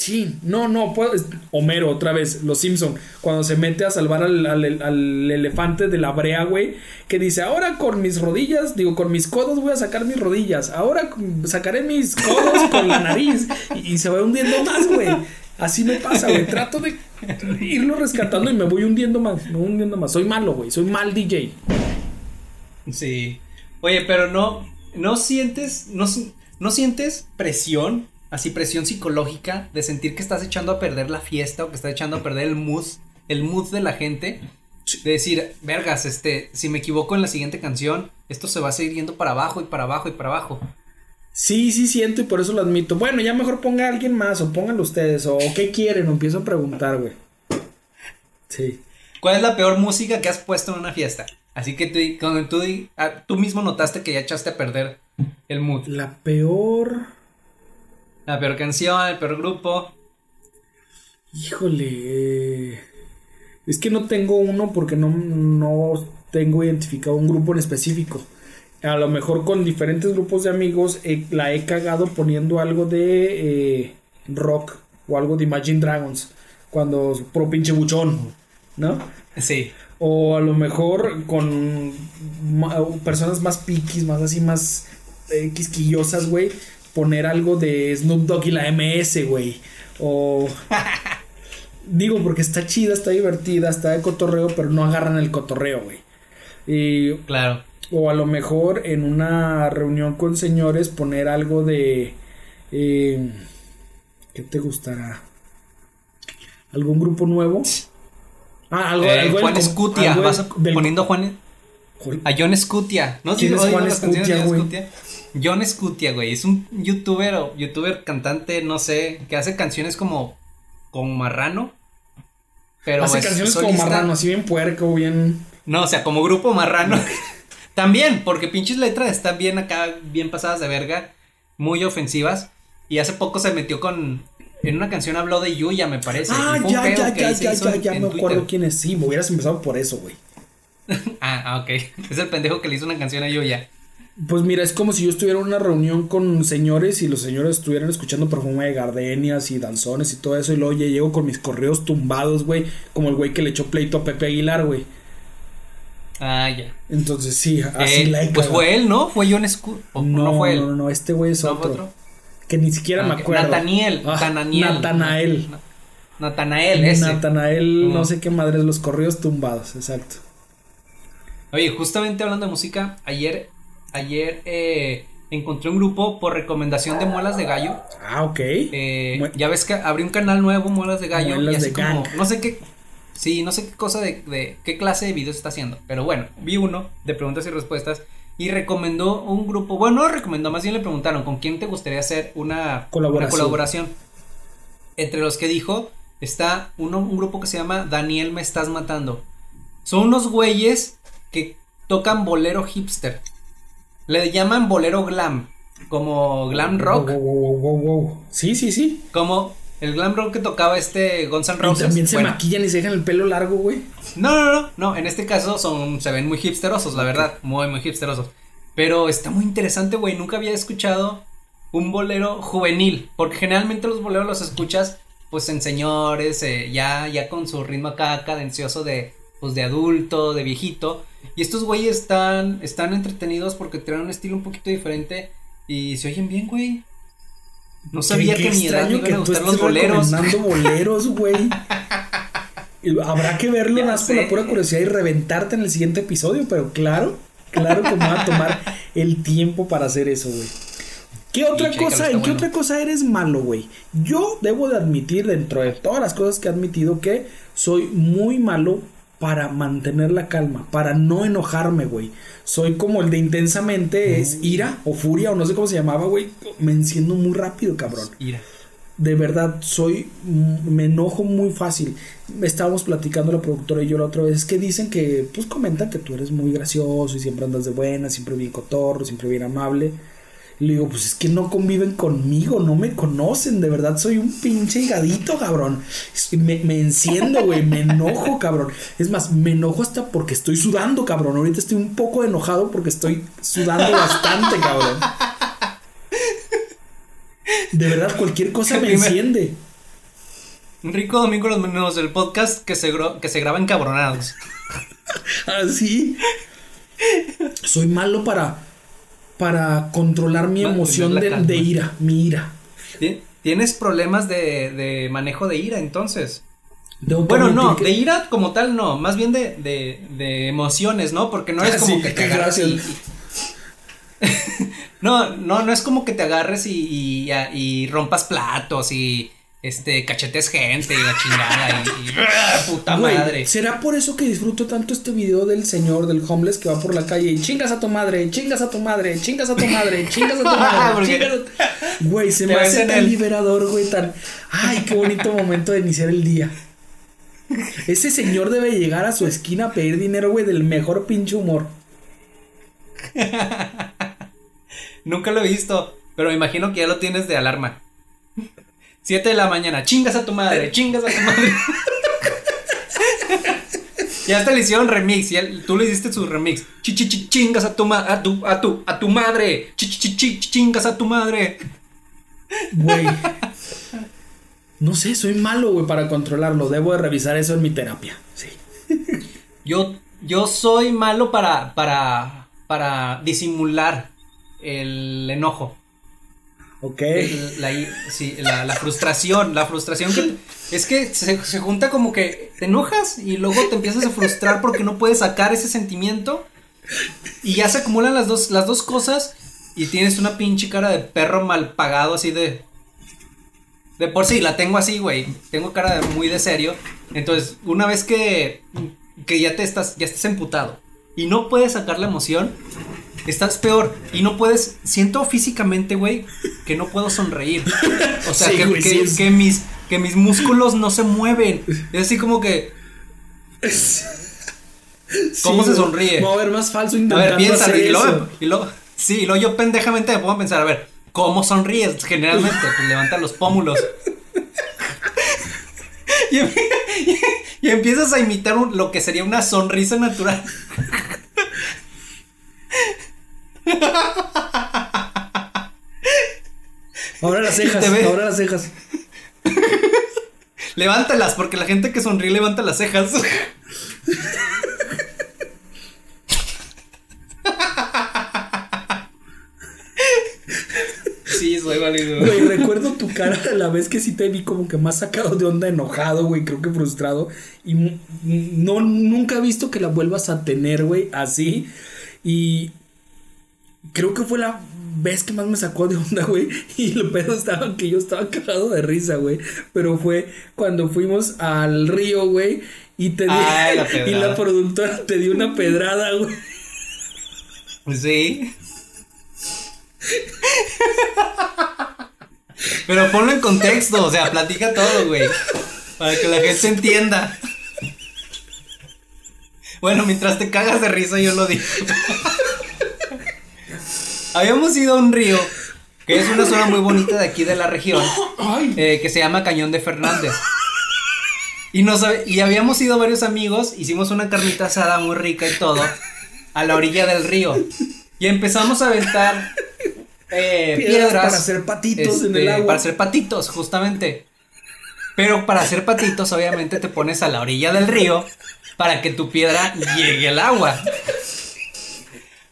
Sí, no, no, puedo... Homero, otra vez, los Simpson, cuando se mete a salvar al, al- elefante de la brea, güey, que dice, ahora con mis rodillas, digo, con mis codos voy a sacar mis rodillas, ahora sacaré mis codos con la nariz, y, y se va hundiendo más, güey. Así me pasa, güey. Trato de irlo rescatando y me voy hundiendo más, me voy hundiendo más. Soy malo, güey. Soy mal DJ. Sí. Oye, pero no, no sientes, no, no sientes presión, así presión psicológica de sentir que estás echando a perder la fiesta o que estás echando a perder el mood, el mood de la gente. De decir, vergas, este, si me equivoco en la siguiente canción, esto se va a seguir yendo para abajo y para abajo y para abajo. Sí, sí siento y por eso lo admito. Bueno, ya mejor ponga a alguien más o pónganlo ustedes o qué quieren o empiezo a preguntar, güey. Sí. ¿Cuál es la peor música que has puesto en una fiesta? Así que tú, cuando tú, ah, tú mismo notaste que ya echaste a perder el mood. La peor... La peor canción, el peor grupo. Híjole. eh, Es que no tengo uno porque no, no tengo identificado un grupo en específico. A lo mejor con diferentes grupos de amigos eh, la he cagado poniendo algo de eh, rock o algo de Imagine Dragons. Cuando pro pinche buchón, ¿no? Sí. O a lo mejor con ma- personas más piquis, más así, más eh, quisquillosas, güey. Poner algo de Snoop Dogg y la MS, güey. O. Digo, porque está chida, está divertida, está de cotorreo, pero no agarran el cotorreo, güey. Y Claro. o a lo mejor en una reunión con señores poner algo de... eh, ¿Qué te gustará? ¿Algún grupo nuevo? Ah, algo, Eh, algo del Juan Escutia, algo vas del- poniendo Juan, a John Scutia. ¿No? ¿Quién es oigo Juan las canciones de Scutia, John güey? John Scutia, güey. Es un youtuber o youtuber cantante, no sé, que hace canciones como, como marrano. Pero Hace es canciones como solista. marrano, así bien puerco, bien... No, o sea, como grupo marrano. También, porque pinches letras están bien acá, bien pasadas de verga, muy ofensivas. Y hace poco se metió con. En una canción habló de Yuya, me parece. Ah, ya, ya, ya, ya, ya, ya en me Twitter. acuerdo quién es. Sí, me hubieras empezado por eso, güey. Ah, ok. Es el pendejo que le hizo una canción a Yuya. Pues mira, es como si yo estuviera en una reunión con señores y los señores estuvieran escuchando perfume de gardenias y danzones y todo eso. Y luego ya llego con mis correos tumbados, güey. Como el güey que le echó pleito a Pepe Aguilar, güey. Ah, ya. Entonces sí, así Eh, la he pues fue él, ¿no? Fue John Scu o No, no, fue él. no, no, no, este güey es ¿No otro, otro? Que ni siquiera Ah, me ok. acuerdo. Nataniel, Ah, Nataniel. Natanael. Na- Natanael, ese. Natanael, no sé qué madres, los correos tumbados, exacto. Oye, justamente hablando de música, ayer, ayer eh, encontré un grupo por recomendación de Muelas de Gallo. Ah, ok. Eh, ya ves que abrí un canal nuevo, Muelas de Gallo. Muelas y así de como, Gang. no sé qué, sí, no sé qué cosa de, de qué clase de videos está haciendo. Pero bueno, vi uno de preguntas y respuestas y recomendó un grupo. Bueno, no recomendó, más bien le preguntaron con quién te gustaría hacer una Colaboración. Una colaboración. Entre los que dijo está uno, un grupo que se llama Daniel Me Estás Matando. Son unos güeyes que tocan bolero hipster. Le llaman bolero glam. Como glam rock. Wow, wow, wow, wow, wow. Sí, sí, sí. Como el glam rock que tocaba este Guns N' Y Roses. también se Bueno, maquillan y se dejan el pelo largo, güey. no, no, no, no, en este caso son, se ven muy hipsterosos, la verdad, muy, muy hipsterosos. Pero está muy interesante, güey, nunca había escuchado un bolero juvenil, porque generalmente los boleros los escuchas, pues en señores, eh, ya, ya con su ritmo acá cadencioso de, pues de adulto, de viejito. Y estos güeyes están, están entretenidos porque tienen un estilo un poquito diferente y se oyen bien, güey. No sabía Qué- que mi edad iban que a tú gustar los boleros. boleros, güey. Habrá que verlo Ya más por la pura curiosidad y reventarte en el siguiente episodio, pero claro, claro que me va a tomar el tiempo para hacer eso, güey. ¿Qué otra cosa, en qué otra cosa eres malo, güey? Yo debo de admitir dentro de todas las cosas que he admitido que soy muy malo para mantener la calma, para no enojarme, güey. Soy como el de intensamente, es ira o furia o no sé cómo se llamaba, güey. Me enciendo muy rápido, cabrón Mira. de verdad soy mm, me enojo muy fácil estábamos platicando la productora y yo la otra vez que dicen que pues comentan que tú eres muy gracioso y siempre andas de buena siempre bien cotorro siempre bien amable le digo pues es que no conviven conmigo no me conocen de verdad soy un pinche higadito cabrón me, me enciendo güey me enojo cabrón. Es más me enojo hasta porque estoy sudando cabrón. Ahorita estoy un poco enojado porque estoy sudando bastante cabrón. De verdad cualquier cosa me enciende. Rico domingo los menudos del podcast que se, que se graba encabronados. Así. Soy malo para para controlar mi emoción de, ira, mi ira. Ti- ¿Tienes problemas de, de manejo de ira entonces? Bueno, no, de ira como tal no, más bien de, de, de emociones, ¿no? Porque no es Ah, como sí, que te agarres y... no, no, no es como que te agarres y, y, y rompas platos y este cachetes gente y la chingada y, y- ¡ah, puta Güey, madre. ¿Será por eso que disfruto tanto este video del señor del homeless que va por la calle y chingas a tu madre, chingas a tu madre, chingas a tu madre, chingas a tu madre, chingas a tu... Güey, se me hace tan el- liberador, güey, tan... Ay, qué bonito momento de iniciar el día. Ese señor debe llegar a su esquina a pedir dinero, güey, del mejor pinche humor. Nunca lo he visto, pero me imagino que ya lo tienes de alarma. 7 de la mañana, chingas a tu madre, chingas a tu madre. ya hasta le hicieron remix, ya, tú le hiciste su remix. Chi, chi, chi, chingas a tu, ma- a tu a tu a tu madre. Chi, chi, chi, chi, chingas a tu madre. Güey. No sé, soy malo, güey, para controlarlo. Debo de revisar eso en mi terapia. Sí. Yo yo soy malo para para para disimular el enojo. Ok. La, frustración, la frustración que es que se, junta como que te enojas y luego te empiezas a frustrar porque no puedes sacar ese sentimiento y ya se acumulan las dos, las dos cosas y tienes una pinche cara de perro mal pagado así de... De por sí, la tengo así, güey. Tengo cara muy de serio. Entonces, una vez que, que ya te estás, ya estás emputado y no puedes sacar la emoción, estás peor. Y no puedes, siento físicamente, güey, que no puedo sonreír. O sea, Sí, que, güey, que- sí es- que mis, que mis músculos no se mueven. Es así como que, ¿Cómo se sonríe? Va a ver más falso a intentando ver, piensa, hacer y luego, eso. y luego- sí, y luego yo pendejamente me pongo a pensar, a ver, ¿cómo sonríes? Generalmente, pues levanta los pómulos. Y, em- y empiezas a imitar un- lo que sería una sonrisa natural. Ahora las cejas, ahora las cejas. Levántalas, porque la gente que sonríe levanta las cejas. Sí, soy válido. Güey, recuerdo tu cara la vez que sí te vi como que más sacado de onda, enojado, güey, creo que frustrado. Y no, nunca he visto que la vuelvas a tener, güey, así. Y creo que fue la vez que más me sacó de onda, güey. Y lo pedo estaba que yo estaba cagado de risa, güey. Pero fue cuando fuimos al río, güey. Y te di- Ay, la y la productora te dio una pedrada, güey. Sí. Pero ponlo en contexto, o sea, platica todo, güey. Para que la gente entienda. Bueno, mientras te cagas de risa, yo lo digo. Habíamos ido a un río, que es una zona muy bonita de aquí de la región, eh, que se llama Cañón de Fernández. Y, nos, y habíamos ido varios amigos, hicimos una carnita asada muy rica y todo, a la orilla del río. Y empezamos a aventar eh, Piedras piedras, para hacer patitos en el este, agua. Para hacer patitos, justamente. Pero para hacer patitos, obviamente te pones a la orilla del río para que tu piedra llegue al agua.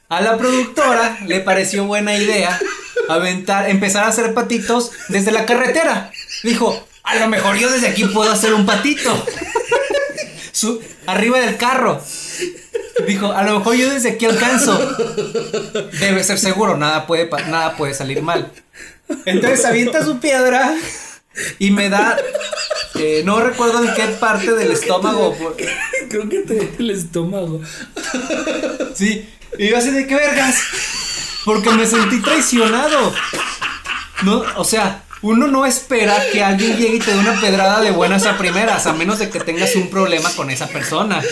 A la productora le pareció buena idea aventar, empezar a hacer patitos desde la carretera. Dijo, a lo mejor yo desde aquí puedo hacer un patito. Su, arriba del carro. Dijo, a lo mejor yo desde aquí alcanzo. Debe ser seguro, nada puede, nada puede salir mal. Entonces avienta su piedra y me da, eh, no recuerdo en qué parte del estómago. Creo que te el estómago. Sí, y yo así de qué vergas. Porque me sentí traicionado. No, o sea, uno no espera que alguien llegue y te dé una pedrada de buenas a primeras, a menos de que tengas un problema con esa persona.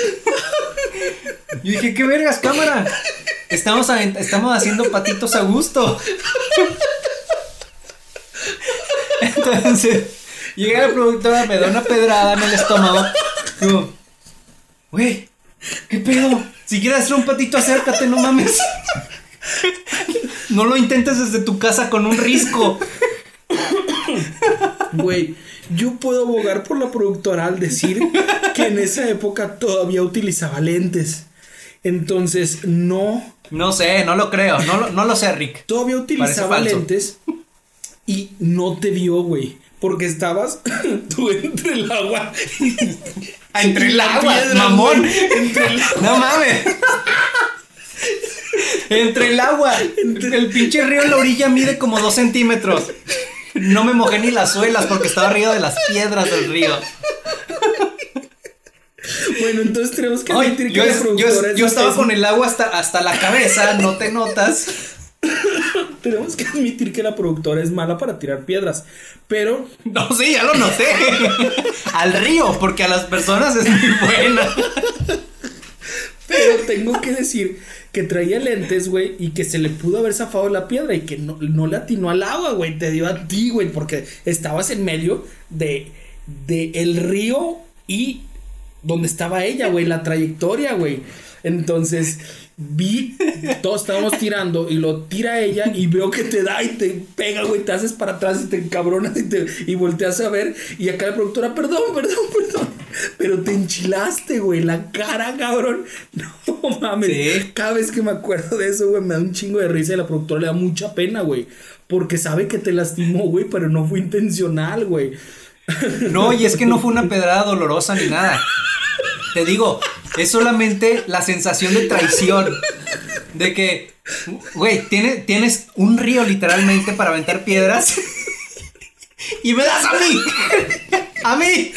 Y dije, qué vergas, cámara. Estamos, estamos haciendo patitos a gusto. Entonces, llega la productora, me da una pedrada en el estómago. Digo, güey, ¿qué pedo? Si quieres hacer un patito, acércate, no mames. No lo intentes desde tu casa con un risco. Güey, yo puedo abogar por la productora al decir que en esa época todavía utilizaba lentes. Entonces, no, No sé, no lo creo, no lo, no lo sé, Rick. todavía utilizaba lentes y no te vio, güey. Porque estabas tú entre el agua. Ah, Entre el agua, piedra, mamón. Entre el No mames. Entre el agua. El pinche río en la orilla mide como dos centímetros. No me mojé ni las suelas porque estaba arriba de las piedras del río. Bueno, entonces tenemos que que yo, la es- yo, yo estaba es- con el agua hasta, hasta la cabeza, no te notas. Tenemos que admitir que la productora es mala para tirar piedras. Pero No, sí, ya lo noté. Al río, porque a las personas es muy buena. Pero tengo que decir que traía lentes, güey, y que se le pudo haber zafado la piedra y que no, no le atinó al agua, güey. Te dio a ti, güey, porque estabas en medio de, de el río y donde estaba ella, güey, la trayectoria, güey. Entonces vi, todos estábamos tirando y lo tira ella y veo que te da y te pega, güey, te haces para atrás y te encabronas y, te, y volteas a ver y acá la productora, perdón, perdón, perdón, pero te enchilaste, güey, la cara, cabrón. No mames, Sí. cada vez que me acuerdo de eso, güey, me da un chingo de risa y la productora le da mucha pena, güey, porque sabe que te lastimó, güey, pero no fue intencional, güey. No, y es que no fue una pedrada dolorosa ni nada. Te digo, es solamente la sensación de traición. De que, güey, tiene- tienes un río literalmente para aventar piedras. Y me das a mí. A mí.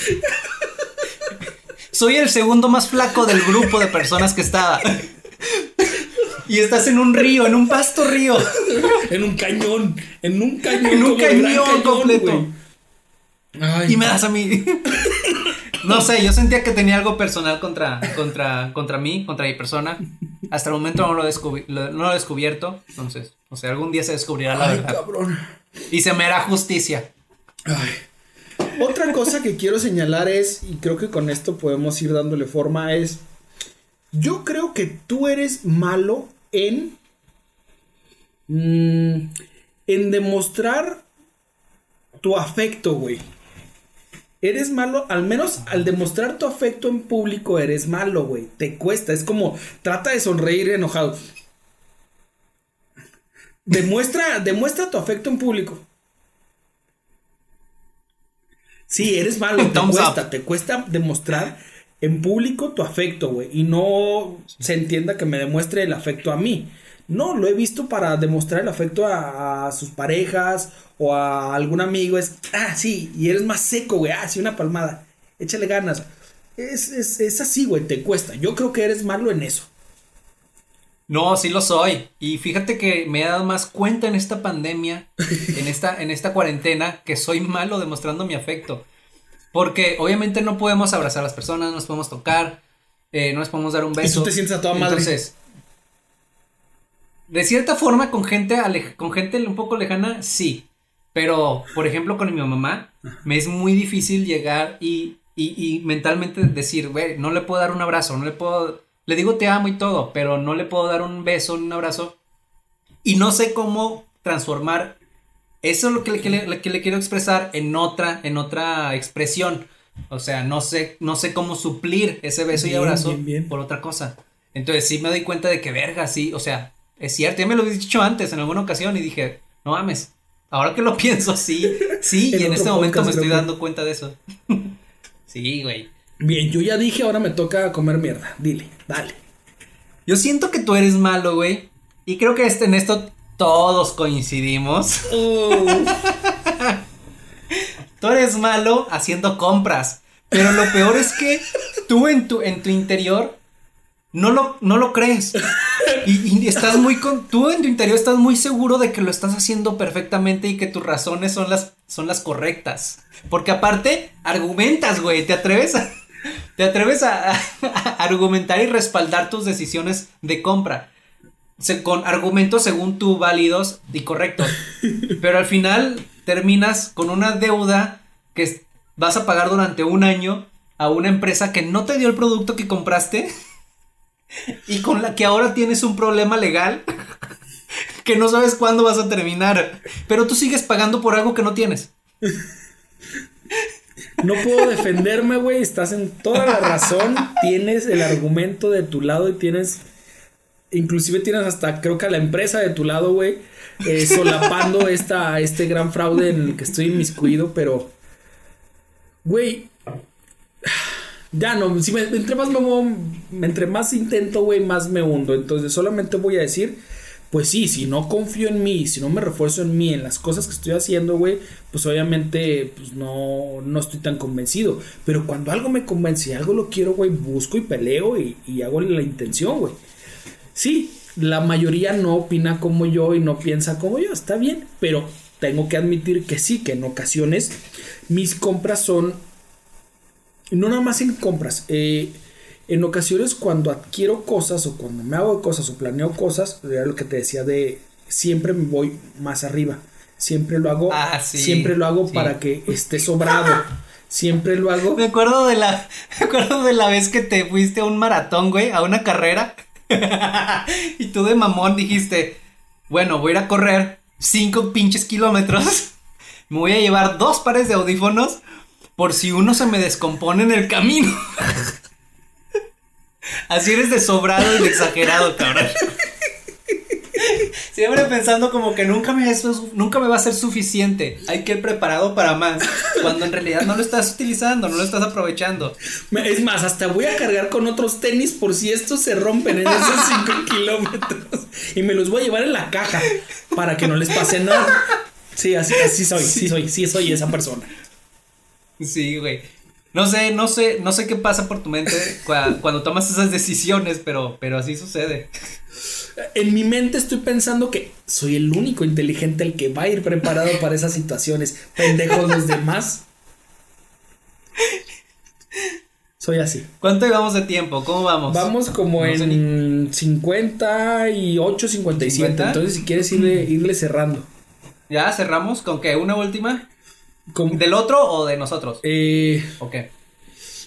Soy el segundo más flaco del grupo de personas que estaba. Y estás en un río, en un pasto río. En un cañón, en un cañón, En un cañón completo. Ay, Y me das a mí. No sé, yo sentía que tenía algo personal contra, contra, contra mí, contra mi persona. Hasta el momento no lo, no lo he descubierto. Entonces, o sea, algún día se descubrirá la Ay, verdad. cabrón. Y se me hará justicia. Ay. Otra cosa que quiero señalar es, y creo que con esto podemos ir dándole forma, es, yo creo que tú eres malo en, mm, en demostrar tu afecto, güey. Eres malo, al menos al demostrar tu afecto en público eres malo, güey. Te cuesta, es como, trata de sonreír enojado. Demuestra, demuestra tu afecto en público. Sí, eres malo, te Thumbs cuesta, up. te cuesta demostrar en público tu afecto, güey. Y no se entienda que me demuestre el afecto a mí. No, lo he visto para demostrar el afecto a, a sus parejas o a algún amigo. Es, ah, sí, y eres más seco, güey. Ah, sí, una palmada. Échale ganas. Es, es, es así, güey, te cuesta. Yo creo que eres malo en eso. No, sí lo soy. Y fíjate que me he dado más cuenta en esta pandemia, en esta, en esta cuarentena, que soy malo demostrando mi afecto. Porque obviamente no podemos abrazar a las personas, no nos podemos tocar, eh, no nos podemos dar un beso. tú te sientes a toda madre. Entonces, de cierta forma, con gente, con gente un poco lejana, sí. Pero, por ejemplo, con mi mamá, me es muy difícil llegar y, y, y mentalmente decir, güey, no le puedo dar un abrazo, no le puedo. Le digo te amo y todo, pero no le puedo dar un beso, un abrazo. Y no sé cómo transformar eso es lo que le, que le- que le quiero expresar en otra, en otra expresión. O sea, no sé, no sé cómo suplir ese beso y abrazo bien, bien. por otra cosa. Entonces sí me doy cuenta de que verga, sí, o sea, es cierto, ya me lo he dicho antes en alguna ocasión y dije, no mames, ahora que lo pienso, sí, sí, En y en este momento me estoy que- dando cuenta de eso. sí, güey. Bien, yo ya dije, ahora me toca comer mierda. Dile, dale. Yo siento que tú eres malo, güey. Y creo que este, en esto todos coincidimos. Tú eres malo haciendo compras. Pero lo peor es que tú en tu, en tu interior no lo, no lo crees. Y, estás muy con. Tú en tu interior estás muy seguro de que lo estás haciendo perfectamente y que tus razones son las, son las correctas. Porque aparte, argumentas, güey. ¿Te atreves a.? Te atreves a, argumentar y respaldar tus decisiones de compra. Con argumentos según tú válidos y correctos. Pero al final terminas con una deuda que vas a pagar durante un año a una empresa que no te dio el producto que compraste y con la que ahora tienes un problema legal que no sabes cuándo vas a terminar. Pero tú sigues pagando por algo que no tienes. No puedo defenderme, güey. Estás en toda la razón. Tienes el argumento de tu lado y tienes. Inclusive tienes hasta, creo que a la empresa de tu lado, güey. eh, solapando esta, este gran fraude en el que estoy inmiscuido, pero. Güey. Ya no, si me, entre más me entre más intento, güey, más me hundo. Entonces solamente voy a decir, pues sí, si no confío en mí, si no me refuerzo en mí, en las cosas que estoy haciendo, güey, pues obviamente, pues no, no estoy tan convencido. Pero cuando algo me convence y algo lo quiero, güey, busco y peleo y, y hago la intención, güey. Sí, la mayoría no opina como yo y no piensa como yo, está bien, pero tengo que admitir que sí, que en ocasiones mis compras son no nada más en compras. eh, en ocasiones cuando adquiero cosas o cuando me hago cosas o planeo cosas, era lo que te decía de siempre me voy más arriba. Siempre lo hago, Ah, sí, siempre lo hago sí. para que esté sobrado. Siempre lo hago. Me acuerdo de la. Me acuerdo de la vez que te fuiste a un maratón, güey, a una carrera. y tú de mamón dijiste. Bueno, voy a ir a correr cinco pinches kilómetros. Me voy a llevar dos pares de audífonos. Por si uno se me descompone en el camino. Así eres de sobrado y de exagerado, cabrón. Siempre pensando como que nunca me, es- nunca me va a ser suficiente. Hay que ir preparado para más. Cuando en realidad no lo estás utilizando, no lo estás aprovechando. Es más, hasta voy a cargar con otros tenis por si estos se rompen en esos 5 kilómetros. Y me los voy a llevar en la caja para que no les pase nada. Sí, así, así soy, sí soy, sí soy esa persona. Sí, güey. No sé, no sé, no sé qué pasa por tu mente cua- cuando tomas esas decisiones, pero, pero así sucede. En mi mente estoy pensando que soy el único inteligente el que va a ir preparado para esas situaciones. Pendejos los demás. Soy así. ¿Cuánto llevamos de tiempo? ¿Cómo vamos? Vamos como No en 58, 57. ¿50? Entonces, si quieres irle, irle cerrando. ¿Ya cerramos con qué? ¿Una última? ¿Del otro o de nosotros? eh, ¿O qué?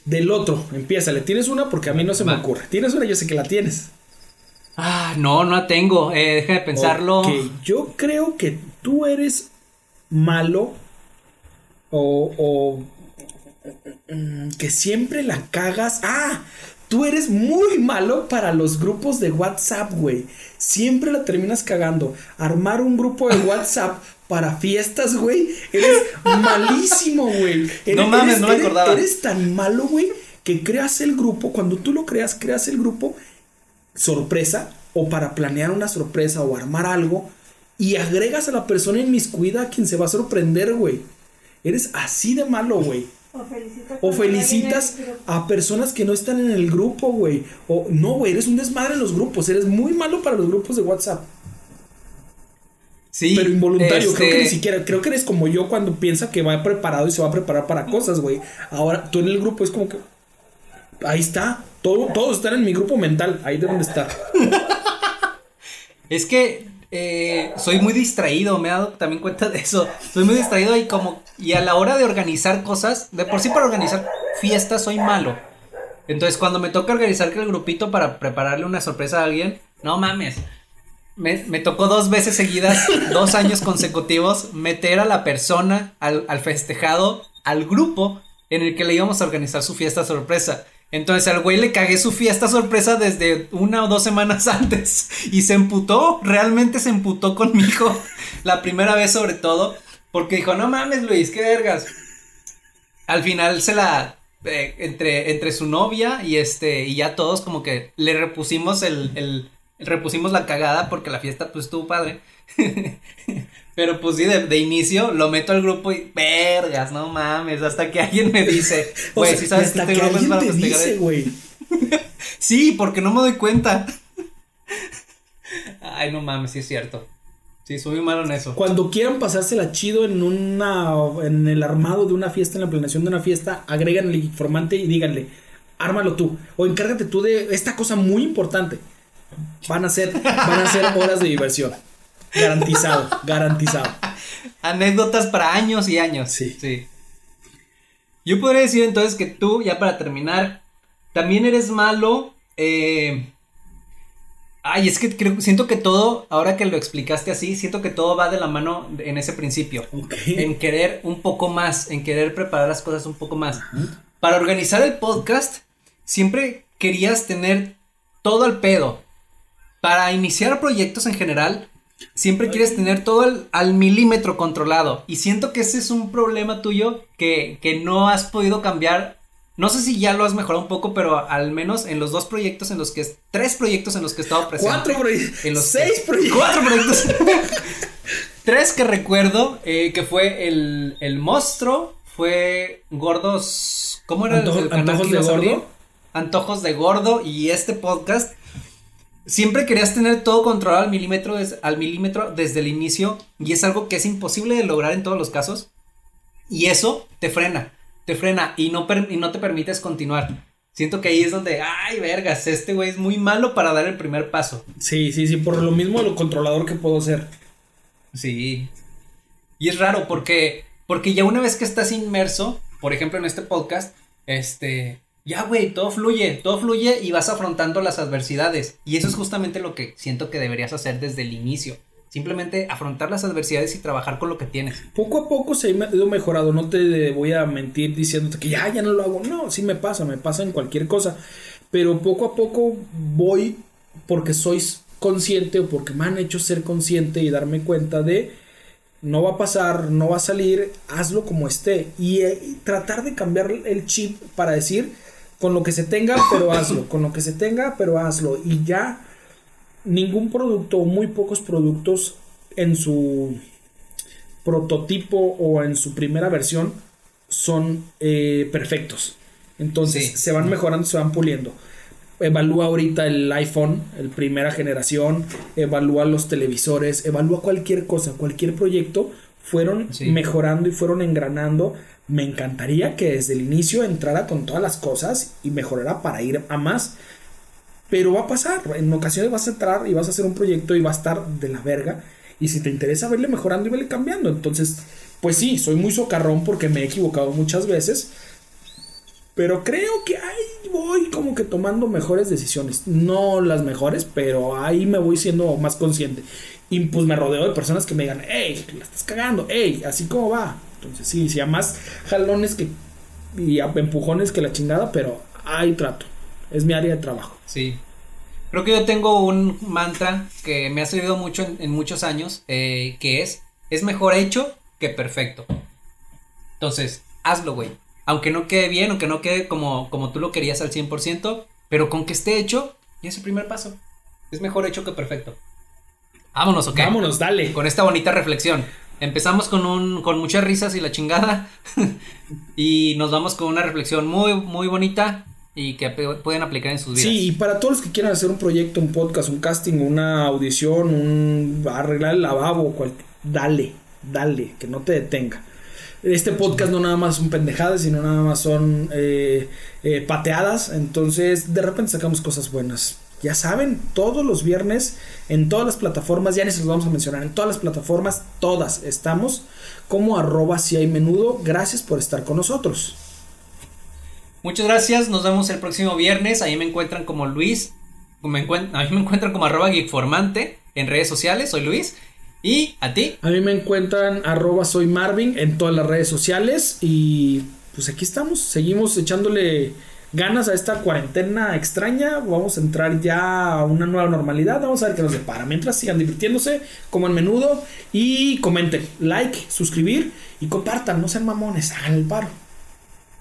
del otro, empieza. ¿Le tienes una? Porque a mí no se me ocurre. ¿Tienes una? Yo sé que la tienes. Ah, no, no la tengo. Eh, deja de pensarlo. Ok, yo creo que tú eres malo o, o mm, que siempre la cagas. Ah, tú eres muy malo para los grupos de WhatsApp, güey. Siempre la terminas cagando. Armar un grupo de WhatsApp para fiestas, güey. Eres malísimo, güey. No mames, eres- no me eres- acordaba. Eres tan malo, güey, que creas el grupo. Cuando tú lo creas, creas el grupo sorpresa o para planear una sorpresa o armar algo y agregas a la persona inmiscuida a quien se va a sorprender, güey. Eres así de malo, güey. O felicitas, O felicitas a personas que no están en el grupo, güey. O no, güey, eres un desmadre en los grupos. Eres muy malo para los grupos de WhatsApp. Sí. pero involuntario. Creo que este, ni siquiera. Creo que eres como yo cuando piensa que va preparado y se va a preparar para cosas, güey. Ahora tú en el grupo es como que. Ahí está. Todo, todos están en mi grupo mental. Ahí deben de estar. Es que eh, soy muy distraído, me he dado también cuenta de eso. Soy muy distraído y como y a la hora de organizar cosas, de por sí para organizar fiestas soy malo. Entonces cuando me toca organizar que el grupito para prepararle una sorpresa a alguien, no mames. Me, tocó dos veces seguidas, dos años consecutivos, meter a la persona, al, al festejado, al grupo, en el que le íbamos a organizar su fiesta sorpresa. Entonces al güey le cagué su fiesta sorpresa desde una o dos semanas antes y se emputó, realmente se emputó conmigo, la primera vez sobre todo, porque dijo, no mames Luis, qué vergas. Al final se la, eh, entre, entre su novia y este, y ya todos como que le repusimos el, el, repusimos la cagada porque la fiesta pues estuvo padre. Pero pues sí, de, de, inicio lo meto al grupo y vergas, no mames, hasta que alguien me dice, güey, si sabes hasta que, este alguien te dice, güey. sí, porque no me doy cuenta. Ay, no mames, sí es cierto. Sí, soy malo en eso. Cuando quieran pasársela chido en una en el armado de una fiesta, en la planeación de una fiesta, agregan el informante y díganle, ármalo tú o encárgate tú de esta cosa muy importante. Van a ser van a ser horas de diversión. Garantizado, garantizado. Anécdotas para años y años. Sí. Sí. Yo podría decir entonces que tú, ya para terminar, también eres malo. Eh... Ay, es que creo, siento que todo, ahora que lo explicaste así, siento que todo va de la mano en ese principio. Okay. En querer un poco más, en querer preparar las cosas un poco más. Para organizar el podcast, siempre querías tener todo al pedo. Para iniciar proyectos en general, Siempre quieres tener todo al, al, milímetro controlado. Y siento que ese es un problema tuyo que, que, no has podido cambiar. No sé si ya lo has mejorado un poco, pero al menos en los dos proyectos en los que... Tres proyectos en los que he estado presente. Cuatro proyectos. En los seis que, proyectos. Cuatro proyectos. Tres que recuerdo, eh, que fue el, el monstruo, fue Gordos... ¿Cómo era Antojo, el, el canal Antojos que de abrir? Gordo. Antojos de Gordo y este podcast Siempre querías tener todo controlado al milímetro, des, al milímetro desde el inicio y es algo que es imposible de lograr en todos los casos. Y eso te frena, te frena y no, per, y no te permites continuar. Siento que ahí es donde, ay, vergas, este güey es muy malo para dar el primer paso. Sí, sí, sí, por lo mismo lo controlador que puedo ser. Sí. Y es raro porque, porque ya una vez que estás inmerso, por ejemplo en este podcast, este, ya, güey, todo fluye, todo fluye y vas afrontando las adversidades. Y eso es justamente lo que siento que deberías hacer desde el inicio. Simplemente afrontar las adversidades y trabajar con lo que tienes. Poco a poco se ha ido mejorado. No te voy a mentir diciéndote que ya, ya no lo hago. No, sí me pasa, me pasa en cualquier cosa. Pero poco a poco voy porque sois consciente o porque me han hecho ser consciente y darme cuenta de no va a pasar, no va a salir, hazlo como esté. Y, eh, y tratar de cambiar el chip para decir con lo que se tenga, pero hazlo, con lo que se tenga, pero hazlo. Y ya ningún producto o muy pocos productos en su prototipo o en su primera versión son eh, perfectos. Entonces Sí. se van mejorando, se van puliendo. Evalúa ahorita el iPhone, el primera generación, evalúa los televisores, evalúa cualquier cosa, cualquier proyecto, fueron Sí. mejorando y fueron engranando. Me encantaría que desde el inicio entrara con todas las cosas y mejorara para ir a más. Pero va a pasar, en ocasiones vas a entrar y vas a hacer un proyecto y va a estar de la verga. Y si te interesa verle mejorando y verle cambiando. Entonces, pues sí, soy muy socarrón porque me he equivocado muchas veces. Pero creo que ahí voy como que tomando mejores decisiones. No las mejores, pero ahí me voy siendo más consciente. Y pues me rodeo de personas que me digan, hey, la estás cagando, hey, así como va. Entonces sí, sí, a más jalones que y empujones que la chingada, pero ahí trato. Es mi área de trabajo. Sí. Creo que yo tengo un mantra que me ha servido mucho en, en muchos años, eh, que es, es mejor hecho que perfecto. Entonces, hazlo, güey. Aunque no quede bien, aunque no quede como, como tú lo querías al 100%, pero con que esté hecho, ya es el primer paso. Es mejor hecho que perfecto. Vámonos, ¿ok? Vámonos, dale. Con esta bonita reflexión. Empezamos con un con muchas risas y la chingada y nos vamos con una reflexión muy muy bonita y que pueden aplicar en sus vidas. Sí, y para todos los que quieran hacer un proyecto, un podcast, un casting, una audición, un arreglar el lavabo, cual- dale, dale, que no te detenga. Este podcast no nada más son pendejadas, sino nada más son eh, eh, pateadas. Entonces, de repente sacamos cosas buenas. Ya saben, todos los viernes en todas las plataformas, ya ni se los vamos a mencionar, en todas las plataformas, todas estamos como arroba si hay menudo. Gracias por estar con nosotros. Muchas gracias, nos vemos el próximo viernes. Ahí me encuentran como Luis. Me encuent- a mí me encuentran como arroba geekformante en redes sociales. Soy Luis. Y a ti. A mí me encuentran arroba soy Marvin en todas las redes sociales y pues aquí estamos, seguimos echándole ganas a esta cuarentena extraña. Vamos a entrar ya a una nueva normalidad. Vamos a ver qué nos depara. Mientras sigan divirtiéndose, coman menudo y comenten, like, suscribir y compartan. No sean mamones, hagan el paro.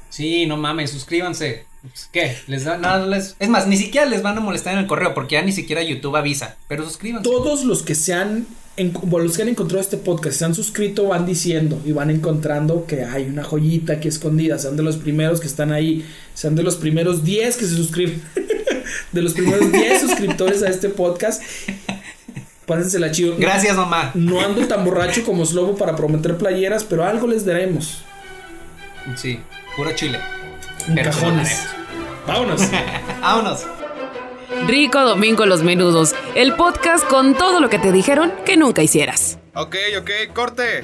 Sí, no mames, suscríbanse. ¿Qué? Les da, nada, les, es más, ni siquiera les van a molestar en el correo porque ya ni siquiera YouTube avisa. Pero suscríbanse. Todos los que se han en- bueno, los que han encontrado este podcast, se han suscrito, van diciendo y van encontrando que hay una joyita aquí escondida. Sean de los primeros que están ahí, sean de los primeros 10 que se suscriben, de los primeros 10 suscriptores a este podcast. Pásensela chido. Gracias, mamá. No ando tan borracho como Slobo para prometer playeras, pero algo les daremos. Sí, puro chile. En cajones. Vámonos. Vámonos. Rico Domingo Los Menudos, el podcast con todo lo que te dijeron que nunca hicieras. Ok, ok, corte.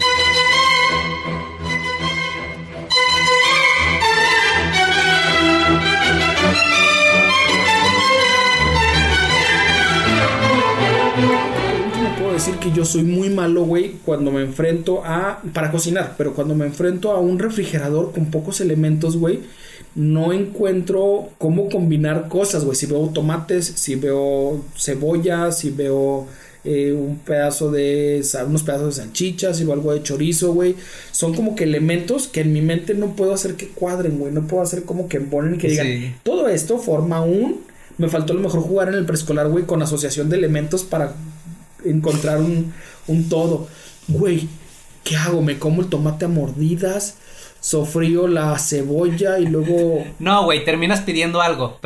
último puedo decir que yo soy muy malo, güey, cuando me enfrento a. para cocinar, pero cuando me enfrento a un refrigerador con pocos elementos, güey, no encuentro cómo combinar cosas, güey. Si veo tomates, si veo cebolla, si veo. eh, un pedazo de unos pedazos de salchicha, si veo algo de chorizo, güey. Son como que elementos que en mi mente no puedo hacer que cuadren, güey. No puedo hacer como que ponen y que digan. Sí. Todo esto forma un. Me faltó a lo mejor jugar en el preescolar, güey, con asociación de elementos para encontrar un, un todo. Güey, ¿qué hago? ¿Me como el tomate a mordidas? ¿Sofrío la cebolla y luego No, güey, terminas pidiendo algo.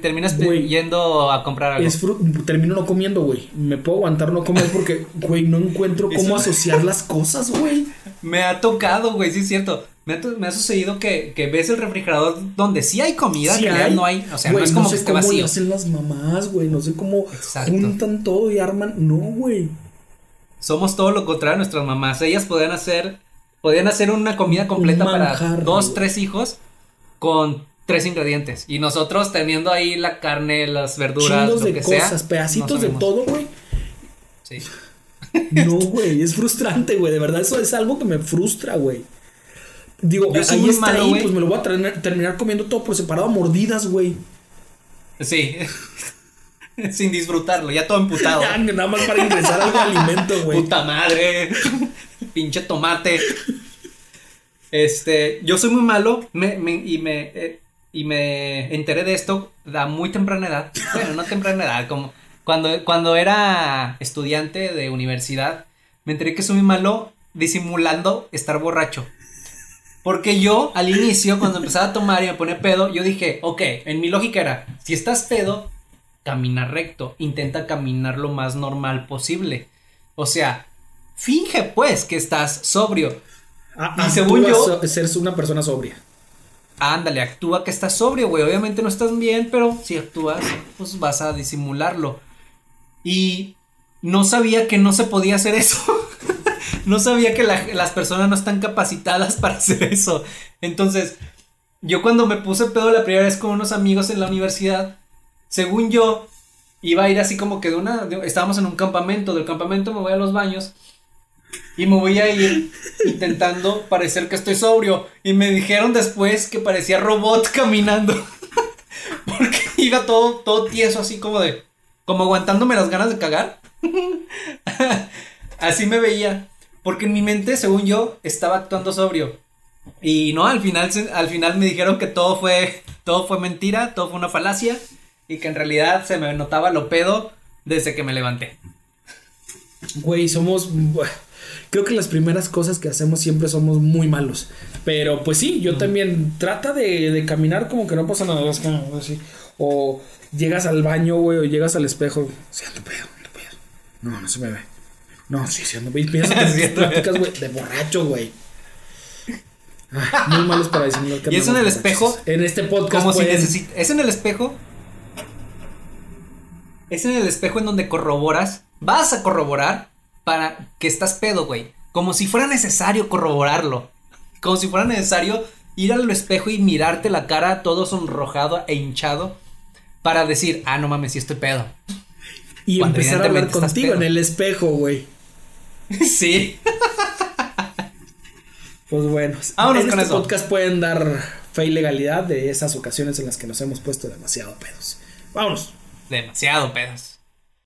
terminas pi- Güey. yendo a comprar algo. es termino no comiendo, güey? Me puedo aguantar no comer porque, güey, no encuentro cómo asociar las cosas, güey. Me ha tocado, güey, sí es cierto. Me ha, me ha sucedido que, que ves el refrigerador donde sí hay comida, Sí hay. no hay. O sea, Güey, no es como sé que esté cómo vacío. hacen las mamás, güey. No sé cómo Exacto. juntan todo y arman. No, güey. Somos todo lo contrario a nuestras mamás. Ellas podían hacer, podían hacer una comida completa para manjar, dos, tres hijos con tres ingredientes. Y nosotros teniendo ahí la carne, las verduras, Chingos lo de que cosas, sea. pedacitos no de todo, güey. Sí. No, güey, es frustrante, güey. De verdad, eso es algo que me frustra, güey. Digo, Yo ahí está malo, ahí, pues me lo voy a terminar, terminar comiendo todo por separado a mordidas, güey. Sí. Sin disfrutarlo, ya todo emputado. Ya, Nada más para ingresar algo de alimento, güey. Puta madre. Pinche tomate. Este, yo soy muy malo me, y me eh, y me enteré de esto a muy temprana edad. Bueno, no temprana edad, como cuando, cuando era estudiante de universidad, me enteré que soy muy malo disimulando estar borracho. Porque yo, al inicio, cuando empezaba a tomar y me ponía pedo, yo dije, ok, en mi lógica era, si estás pedo, camina recto, intenta caminar lo más normal posible. O sea, finge pues que estás sobrio. A- Y según actúas yo- ser una persona sobria. Ándale, actúa que estás sobrio, güey. Obviamente no estás bien, pero si actúas, pues vas a disimularlo. Y no sabía que no se podía hacer eso. no sabía que la- las personas no están capacitadas para hacer eso. Entonces, yo cuando me puse pedo la primera vez con unos amigos en la universidad, según yo, iba a ir así como que de una. de- estábamos en un campamento, del campamento me voy a los baños. Y me voy a ir intentando parecer que estoy sobrio. Y me dijeron después que parecía robot caminando. Porque iba todo, todo tieso, así como de. Como aguantándome las ganas de cagar. así me veía. Porque en mi mente, según yo, estaba actuando sobrio. Y no, al final, al final me dijeron que todo fue. Todo fue mentira, todo fue una falacia. Y que en realidad se me notaba lo pedo desde que me levanté. Güey, somos. Creo que las primeras cosas que hacemos siempre somos muy malos. Pero pues sí, yo también. Trata de, de caminar como que no pasa nada. es que, así. O llegas al baño, güey, o llegas al espejo. Sí, ando pedo, ando pedo. No, no se me ve. No, sí, sí, ando pedo. Y empiezas a tener Sí, tus ando pláticas, güey, de borracho, güey. Muy malos para disimular que Y es en el borrachos. espejo, En este podcast. Como si pueden- necesi- Es en el espejo. Es en el espejo en donde corroboras. Vas a corroborar para que estás pedo, güey. Como si fuera necesario corroborarlo. Como si fuera necesario ir al espejo y mirarte la cara todo sonrojado e hinchado. Para decir, ah, no mames, sí estoy pedo. Y cuando empezar a hablar contigo pedo. en el espejo, güey. sí. Pues bueno, Vámonos en con este eso. podcast pueden dar fe y legalidad de esas ocasiones en las que nos hemos puesto demasiado pedos. Vámonos. Demasiado pedos.